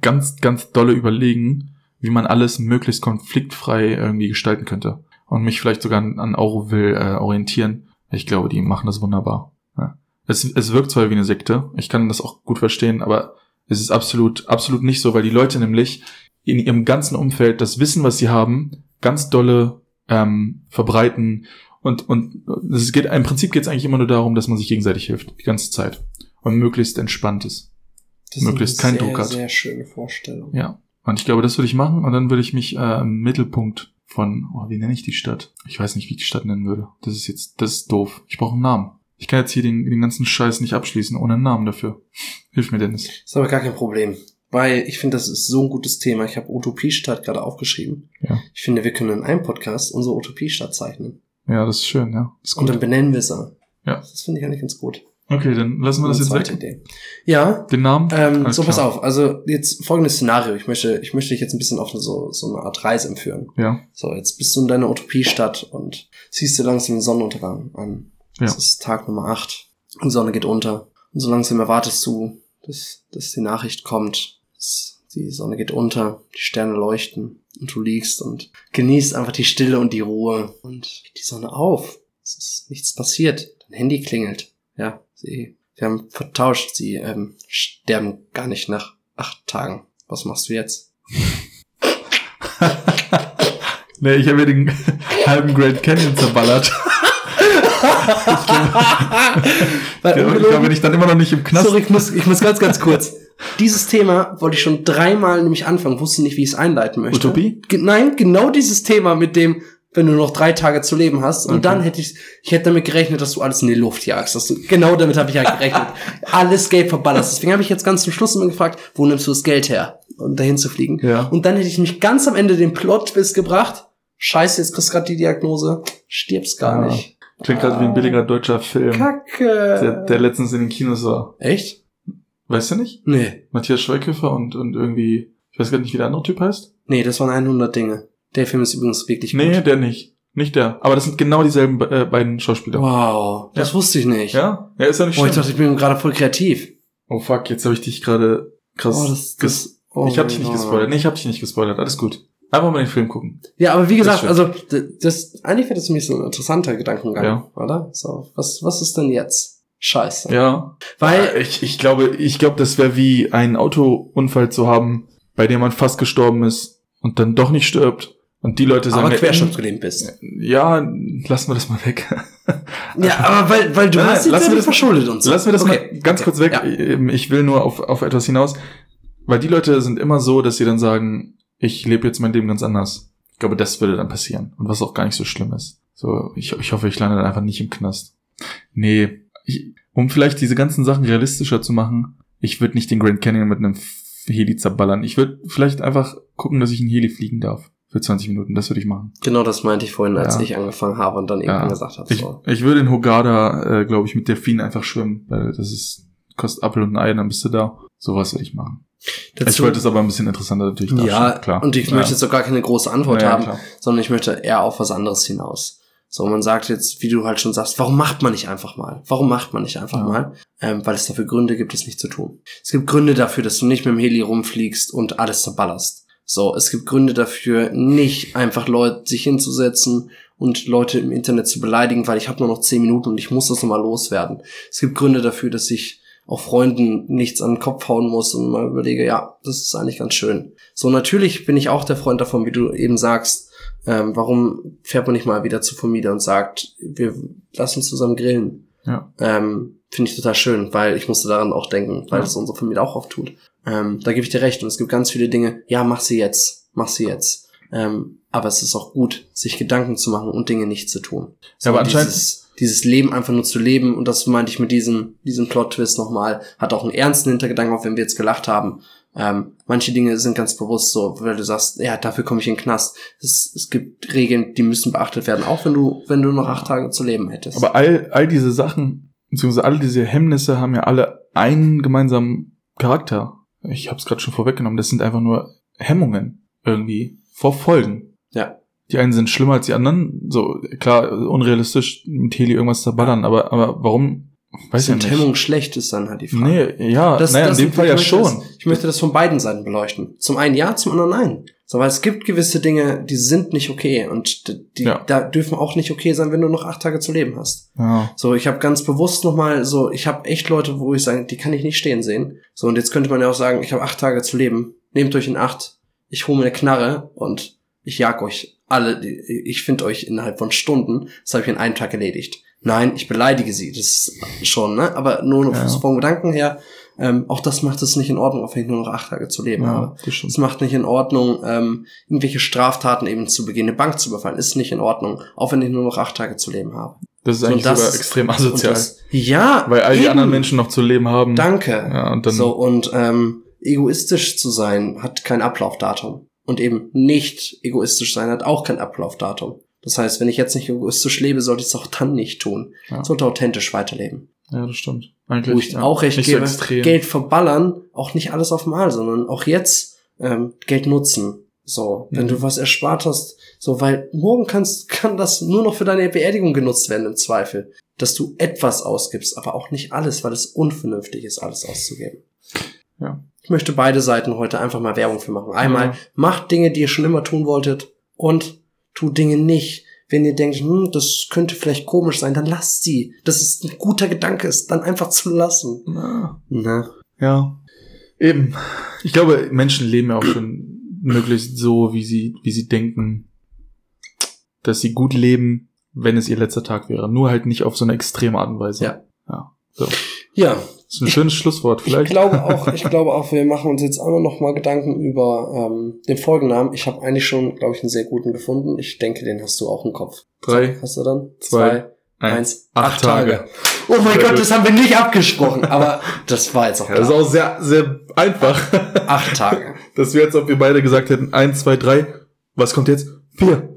ganz, ganz dolle überlegen, wie man alles möglichst konfliktfrei irgendwie gestalten könnte. Und mich vielleicht sogar an, an Auroville äh, orientieren. Ich glaube, die machen das wunderbar. Es, es wirkt zwar wie eine Sekte, ich kann das auch gut verstehen, aber es ist absolut, absolut nicht so, weil die Leute nämlich in ihrem ganzen Umfeld das Wissen, was sie haben, ganz dolle ähm, verbreiten. Und, und es geht, im Prinzip geht es eigentlich immer nur darum, dass man sich gegenseitig hilft, die ganze Zeit. Und möglichst entspannt ist. Das Möglichst ist eine keinen sehr, Druck hat. sehr schöne Vorstellung. Ja. Und ich glaube, das würde ich machen und dann würde ich mich äh, im Mittelpunkt von, oh, wie nenne ich die Stadt? Ich weiß nicht, wie ich die Stadt nennen würde. Das ist jetzt, das ist doof. Ich brauche einen Namen. Ich kann jetzt hier den, den ganzen Scheiß nicht abschließen ohne einen Namen dafür. Hilf mir, Dennis. Ist aber gar kein Problem. Weil ich finde, das ist so ein gutes Thema. Ich habe Utopiestadt gerade aufgeschrieben. Ja. Ich finde, wir können in einem Podcast unsere Utopiestadt zeichnen. Ja, das ist schön, ja. Das ist Und gut. dann benennen wir sie. Ja. Das finde ich eigentlich ganz gut. Okay, dann lassen wir das jetzt weg. Idee. Ja, Den Namen? ähm, Alles so pass klar. auf. Also jetzt folgendes Szenario. Ich möchte, ich möchte dich jetzt ein bisschen auf so, so eine Art Reise entführen. Ja. So, jetzt bist du in deiner Utopiestadt und siehst dir langsam den Sonnenuntergang an. Ja. Es ist Tag Nummer 8. Die Sonne geht unter. Und so langsam erwartest du, dass, dass die Nachricht kommt, Die Sonne geht unter, die Sterne leuchten und du liegst und genießt einfach die Stille und die Ruhe und geht die Sonne auf. Es ist nichts passiert. Dein Handy klingelt. Ja, sie, wir haben vertauscht. Sie ähm, sterben gar nicht nach acht Tagen. Was machst du jetzt? nee, ich habe mir den halben Grand Canyon zerballert. ich glaube, ich glaube, bin ich dann immer noch nicht im Knast. Sorry, ich muss, ich muss ganz, ganz kurz. Dieses Thema wollte ich schon dreimal nämlich anfangen, wusste nicht, wie ich es einleiten möchte. Utopie? Ge nein, genau dieses Thema mit dem, wenn du noch drei Tage zu leben hast. Und Okay. dann hätte ich, ich hätte damit gerechnet, dass du alles in die Luft jagst. Dass du, genau damit habe ich ja gerechnet. alles Geld verballerst. Deswegen habe ich jetzt ganz zum Schluss immer gefragt, wo nimmst du das Geld her, um dahin zu fliegen? Ja. Und dann hätte ich mich ganz am Ende den Plot-Twist gebracht. Scheiße, jetzt kriegst du gerade die Diagnose. Stirbst gar Ja. nicht. Klingt gerade wie ein billiger deutscher Film, Kacke. der, der letztens in den Kinos war. Echt? Weißt du nicht? Nee. Matthias Schweighöfer und, und irgendwie, ich weiß gar nicht, wie der andere Typ heißt. Nee, das waren 100 Dinge. Der Film ist übrigens wirklich Nee, gut. der nicht. Nicht der. Aber das sind genau dieselben äh, beiden Schauspieler. Wow, das Ja. wusste ich nicht. Ja? Ja, ist ja nicht Oh, ich schlimm. dachte, ich bin gerade voll kreativ. Oh fuck, jetzt habe ich dich gerade krass. Oh, das, das, oh ich habe mein dich nicht gespoilert. Nee, ich habe dich nicht gespoilert. Alles gut. Einfach mal den Film gucken. Ja, aber wie gesagt, Das also das eigentlich wäre das für mich so ein interessanter Gedankengang, Ja. oder? So, was was ist denn jetzt? Scheiße. Ja. Weil Ich, ich glaube, ich glaube, das wäre wie einen Autounfall zu haben, bei dem man fast gestorben ist und dann doch nicht stirbt. Und die Leute sagen, aber ja, querschnittsgelähmt bist. ja, lassen wir das mal weg. Ja, aber weil weil du Nein, hast nein, dich lassen wir das- verschuldet und so. Lassen wir das Okay, mal ganz okay, kurz weg. Ja. Ähm, Ich will nur auf, auf etwas hinaus, weil die Leute sind immer so, dass sie dann sagen, ich lebe jetzt mein Leben ganz anders. Ich glaube, das würde dann passieren. Und was auch gar nicht so schlimm ist. So, ich, ich hoffe, ich lande dann einfach nicht im Knast. Nee, ich, um vielleicht diese ganzen Sachen realistischer zu machen, ich würde nicht den Grand Canyon mit einem Heli zerballern. Ich würde vielleicht einfach gucken, dass ich einen Heli fliegen darf. Für 20 Minuten. Das würde ich machen. Genau das meinte ich vorhin, als Ja. ich angefangen habe und dann irgendwann Ja. gesagt habe. Ich, So. ich würde in Hogada, äh, glaube ich, mit Delfinen einfach schwimmen, weil das ist, kostet Apfel und ein Ei, dann bist du da. Sowas würde ich machen. Ich Dazu- wollte es aber ein bisschen interessanter natürlich ja, klar. und ich Ja. möchte jetzt auch gar keine große Antwort ja, haben, klar. sondern ich möchte eher auf was anderes hinaus. So, man sagt jetzt, wie du halt schon sagst, warum macht man nicht einfach mal? Warum macht man nicht einfach Ja. mal? Ähm, weil es dafür Gründe gibt, es nicht zu tun. Es gibt Gründe dafür, dass du nicht mit dem Heli rumfliegst und alles zerballerst. So, es gibt Gründe dafür, nicht einfach Leute sich hinzusetzen und Leute im Internet zu beleidigen, weil ich habe nur noch zehn Minuten und ich muss das nochmal loswerden. Es gibt Gründe dafür, dass ich auch Freunden nichts an den Kopf hauen muss und mal überlege, ja, das ist eigentlich ganz schön. So, natürlich bin ich auch der Freund davon, wie du eben sagst, ähm, warum fährt man nicht mal wieder zur Familie und sagt, wir lassen zusammen grillen. Ja. Ähm, Finde ich total schön, weil ich musste daran auch denken, weil Ja. es unsere Familie auch oft tut. Ähm, da gebe ich dir recht. Und es gibt ganz viele Dinge, ja, mach sie jetzt, mach sie jetzt. Ähm, aber es ist auch gut, sich Gedanken zu machen und Dinge nicht zu tun. Ja, aber anscheinend- dieses, Leben einfach nur zu leben, und das meinte ich mit diesem, diesem Plot-Twist nochmal, hat auch einen ernsten Hintergedanken, auch wenn wir jetzt gelacht haben. Ähm, manche Dinge sind ganz bewusst so, weil du sagst, ja, dafür komme ich in den Knast. Es, es gibt Regeln, die müssen beachtet werden, auch wenn du, wenn du noch acht Tage zu leben hättest. Aber all, all diese Sachen, beziehungsweise all diese Hemmnisse haben ja alle einen gemeinsamen Charakter. Ich habe es gerade schon vorweggenommen. Das sind einfach nur Hemmungen irgendwie vor Folgen. Ja. Die einen sind schlimmer als die anderen. So, klar, unrealistisch mit Heli irgendwas zerballern, aber, aber warum? Weiß ich nicht. Hemmungen schlecht ist dann halt die Frage. Nee, ja, Das- naja, das- in dem ich Fall ja möchte schon. Das, ich möchte das von beiden Seiten beleuchten. Zum einen ja, zum anderen nein. So, weil es gibt gewisse Dinge, die sind nicht okay und die Ja. da dürfen auch nicht okay sein, wenn du noch acht Tage zu leben hast. Ja. So, ich habe ganz bewusst nochmal so, ich habe echt Leute, wo ich sage, die kann ich nicht stehen sehen. So, und jetzt könnte man ja auch sagen, ich habe acht Tage zu leben. Nehmt euch in acht, ich hole mir eine Knarre und ich jag euch alle, ich finde euch innerhalb von Stunden, das habe ich in einem Tag erledigt. Nein, ich beleidige sie, das ist schon, ne? Aber nur noch Ja. vom Gedanken her, ähm, auch das macht es nicht in Ordnung, auch wenn ich nur noch acht Tage zu leben habe. ja, das stimmt. Es macht nicht in Ordnung, ähm, irgendwelche Straftaten eben zu begehen, eine Bank zu überfallen, ist nicht in Ordnung, auch wenn ich nur noch acht Tage zu leben habe. Das ist eigentlich das sogar extrem asozial. das, ja, weil all die eben. anderen Menschen noch zu leben haben. Danke. Ja, und dann, so, und ähm, egoistisch zu sein hat kein Ablaufdatum. Und eben nicht egoistisch sein hat auch kein Ablaufdatum. Das heißt, wenn ich jetzt nicht egoistisch lebe, sollte ich es auch dann nicht tun. Ja. Sollte authentisch weiterleben. ja, das stimmt. Eigentlich, Wo ich ja, auch recht nicht gebe, so. Geld verballern, auch nicht alles auf Mal, sondern auch jetzt ähm, Geld nutzen. So, wenn Mhm. du was erspart hast, so, weil morgen kannst, kann das nur noch für deine Beerdigung genutzt werden im Zweifel. Dass du etwas ausgibst, aber auch nicht alles, weil es unvernünftig ist, alles auszugeben. Ja. Ich möchte beide Seiten heute einfach mal Werbung für machen. Einmal, Ja. macht Dinge, die ihr schon immer tun wolltet und tut Dinge nicht. Wenn ihr denkt, hm, das könnte vielleicht komisch sein, dann lasst sie. Das ist ein guter Gedanke, ist dann einfach zu lassen. Na, Ne? Ja. Eben. Ich glaube, Menschen leben ja auch schon möglichst so, wie sie, wie sie denken, dass sie gut leben, wenn es ihr letzter Tag wäre. Nur halt nicht auf so eine extreme Art und Weise. Ja. Ja. So. Das Ja, ist ein schönes Schlusswort. ich Vielleicht. glaube auch, ich glaube auch, wir machen uns jetzt einmal noch mal Gedanken über ähm, den Folgennamen. Ich habe eigentlich schon, glaube ich, einen sehr guten gefunden. Ich denke, den hast du auch im Kopf. Drei, Hast du dann? Zwei, eins, eins. acht, Acht Tage. Tage. Oh mein Sehr Gott, gut. das haben wir nicht abgesprochen, aber das war jetzt auch Ja, das ist klar. auch sehr, sehr einfach. Acht Tage. Das wäre jetzt, ob wir beide gesagt hätten, eins, zwei, drei. Was kommt jetzt? Vier.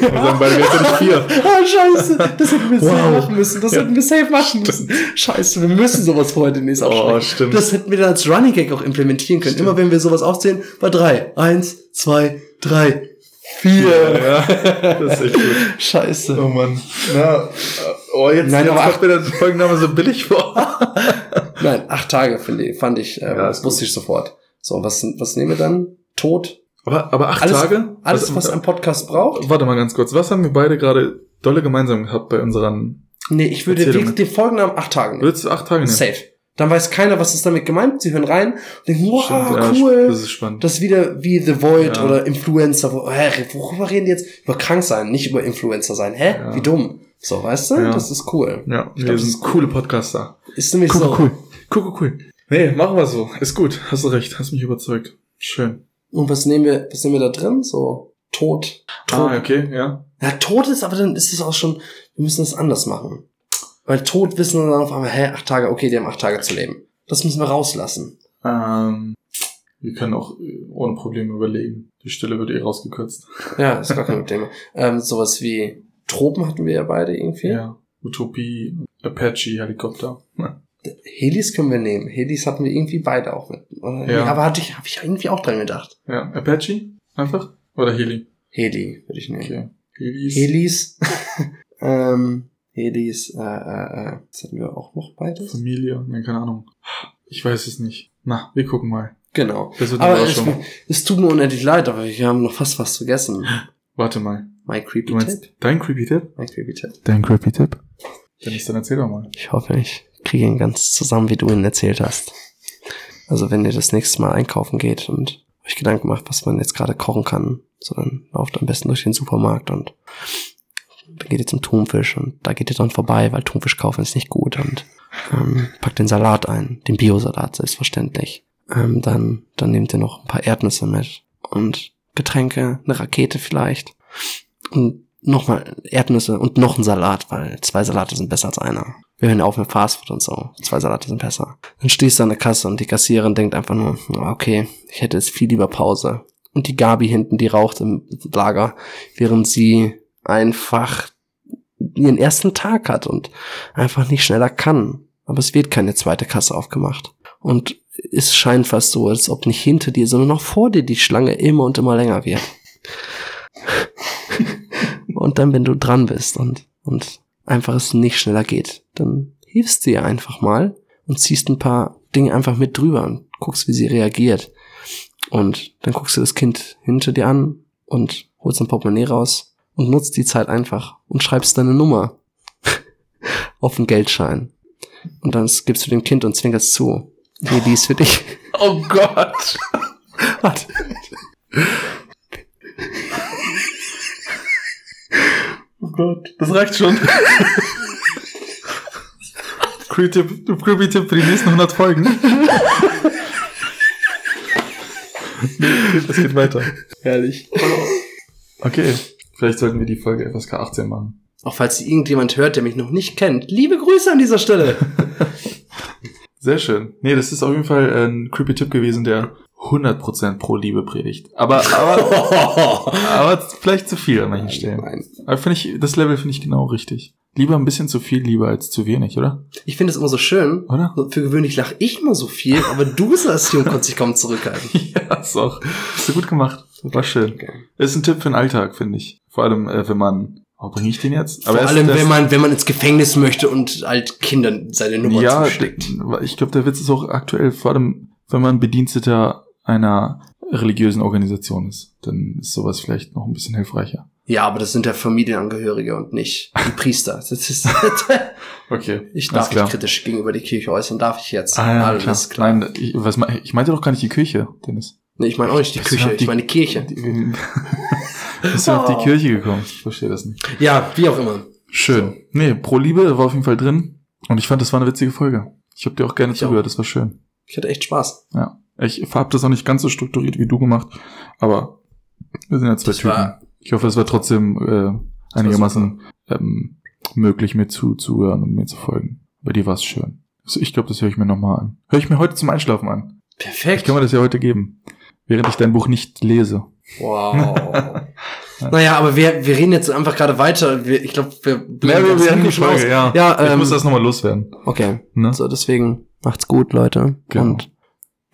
Wir sagen beide gleichzeitig vier. Oh, scheiße. Das hätten wir safe Wow. machen müssen. Das Ja. hätten wir safe machen müssen. Scheiße, wir müssen sowas vorher demnächst Oh, aufschreiben. stimmt. Das hätten wir dann als Running Gag auch implementieren können. Immer wenn wir sowas aufzählen, bei drei. Eins, zwei, drei, vier. Ja, das ist echt gut. Scheiße. Oh Mann. Na, oh, jetzt, Nein, jetzt aber kommt mir der Folgenname so billig vor. Nein, acht Tage finde ich, fand ich, äh, Ja, ist wusste ich sofort. So, was, was nehmen wir dann? Tod? Aber, aber acht Alles- Tage? Alles, was ein Podcast braucht? Warte mal ganz kurz. Was haben wir beide gerade dolle gemeinsam gehabt bei unseren... Nee, ich würde doch den Folgennamen acht Tage nehmen. Würdest du acht Tage nehmen? Safe. Dann weiß keiner, was ist damit gemeint. Sie hören rein und denken, wow, Stimmt, ja, cool. Das ist spannend. Das ist wieder wie The Void Ja. oder Influencer. Wo, hä, worüber reden die jetzt? Über krank sein, nicht über Influencer sein. Hä? Ja. Wie dumm. So, weißt du? Ja. Das ist cool. ja, Ich wir glaub, das sind coole Podcaster. Ist nämlich Cool, so. cool. Cool, cool, cool. Nee, machen wir so. Ist gut. Hast du recht. Hast mich überzeugt. Schön. Und was nehmen wir, was nehmen wir da drin? So, Tod. Tod. Ah, okay, ja. Ja, Tod ist, aber dann ist es auch schon, wir müssen das anders machen. Weil Tod wissen wir dann auf einmal, hä, acht Tage, okay, die haben acht Tage zu leben. Das müssen wir rauslassen. Ähm, wir können auch äh, ohne Probleme überlegen. Die Stille wird eh rausgekürzt. Ja, ist gar kein Thema. Ähm, sowas wie Tropen hatten wir ja beide irgendwie. Ja. Utopie, Apache, Helikopter. Helis können wir nehmen. Helis hatten wir irgendwie beide auch mit. Oder? Ja. Nee, aber hatte ich, habe ich irgendwie auch dran gedacht. Ja, Apache? Einfach? Oder Heli? Heli würde ich nehmen. Okay. Helis. Helis. ähm, Helis, äh, äh, äh, das hatten wir auch noch beides. Familie? Nee, keine Ahnung. Ich weiß es nicht. Na, wir gucken mal. Genau. Das wird eine Aber es, es tut mir unendlich leid, aber wir haben noch fast was vergessen. Warte mal. My creepy Du meinst tip. dein Creepy Tipp? My creepy tip. Dein Creepy Tipp? Wenn nicht, dann erzähl doch mal. Ich hoffe, ich kriege ihn ganz zusammen, wie du ihn erzählt hast. Also wenn ihr das nächste Mal einkaufen geht und euch Gedanken macht, was man jetzt gerade kochen kann, so dann lauft am besten durch den Supermarkt und dann geht ihr zum Thunfisch und da geht ihr dann vorbei, weil Thunfisch kaufen ist nicht gut und ähm, packt den Salat ein, den Biosalat selbstverständlich. Ähm, dann, dann nehmt ihr noch ein paar Erdnüsse mit und Getränke, eine Rakete vielleicht und nochmal Erdnüsse und noch ein Salat, weil zwei Salate sind besser als einer. Wir hören ja auf mit Fastfood und so. Zwei Salate sind besser. Dann stehst du an der Kasse und die Kassiererin denkt einfach nur, "Ah, okay, ich hätte jetzt viel lieber Pause. Und die Gabi hinten, die raucht im Lager, während sie einfach ihren ersten Tag hat und einfach nicht schneller kann. Aber es wird keine zweite Kasse aufgemacht. Und es scheint fast so, als ob nicht hinter dir, sondern noch vor dir die Schlange immer und immer länger wird. Und dann, wenn du dran bist und, und einfach es nicht schneller geht, dann hilfst du ihr einfach mal und ziehst ein paar Dinge einfach mit drüber und guckst, wie sie reagiert. Und dann guckst du das Kind hinter dir an und holst ein Portemonnaie raus und nutzt die Zeit einfach und schreibst deine Nummer auf einen Geldschein. Und dann gibst du dem Kind und zwinkerst zu. Nee, die ist für dich. Oh Gott! Warte. Gott. Das reicht schon. Creepy Tipp, Creepy Tipp für die nächsten 100 Folgen. nee, es geht weiter. Herrlich. Okay. Vielleicht sollten wir die Folge FSK 18 machen. Auch falls irgendjemand hört, der mich noch nicht kennt. Liebe Grüße an dieser Stelle. Sehr schön. Nee, das ist auf jeden Fall ein creepy Tipp gewesen, der 100% pro Liebe predigt. Aber, aber, aber vielleicht zu viel an manchen Stellen. Nein. Aber finde ich, das Level finde ich genau richtig. Lieber ein bisschen zu viel, lieber als zu wenig, oder? Ich finde es immer so schön. Oder? Für gewöhnlich lache ich immer so viel, aber du saßt hier und konntest dich kaum zurückhalten. Ja, ist auch. Hast du gut gemacht. War schön. Okay. Ist ein Tipp für den Alltag, finde ich. Vor allem, äh, wenn man, oh, bringe ich den jetzt? Vor er ist- allem, wenn man, wenn man ins Gefängnis möchte und halt Kindern seine Nummer ja, zusteckt. d- ich glaube, der Witz ist auch aktuell, vor allem, wenn man Bediensteter einer religiösen Organisation ist. Dann ist sowas vielleicht noch ein bisschen hilfreicher. Ja, aber das sind ja Familienangehörige und nicht die Priester. Das ist, Okay. ich darf mich kritisch gegenüber die Kirche äußern, darf ich jetzt. Ah, ja, Alles klar. klar. Nein, ich, was, ich meinte doch gar nicht die Kirche, Dennis. Nee, ich meine auch nicht die Küche, auf ich die- meine Kirche. Die, bist du auf die Kirche gekommen? Ich verstehe das nicht. Ja, wie auch immer. Schön. Nee, Pro Liebe war auf jeden Fall drin. Und ich fand, das war eine witzige Folge. Ich habe dir auch gerne Ich auch. zugehört, das war schön. Ich hatte echt Spaß. Ja. Ich habe das auch nicht ganz so strukturiert wie du gemacht, aber wir sind ja zwei Das Typen. Ich hoffe, es war trotzdem äh, einigermaßen ähm, möglich, mir zuzuhören und mir zu folgen. Bei dir war es schön. Also ich glaube, das höre ich mir nochmal an. Höre ich mir heute zum Einschlafen an. Ich Perfekt. kann mir das ja heute geben, während ich dein Buch nicht lese. Wow. naja, aber wir, wir reden jetzt einfach gerade weiter. Wir, ich glaube, wir Ja, wir das werden die Folge, ja. Ja, ich ähm, muss das nochmal loswerden. Okay. Ne? So, deswegen macht's gut, Leute. Genau. Und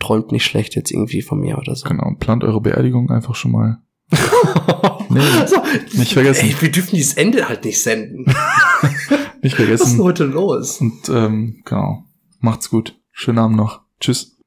träumt nicht schlecht jetzt irgendwie von mir oder so. Genau. Plant eure Beerdigung einfach schon mal. Nee, so, nicht vergessen. Ey, wir dürfen dieses Ende halt nicht senden. nicht Was ist denn vergessen. heute los? Und ähm, genau. Macht's gut. Schönen Abend noch. Tschüss.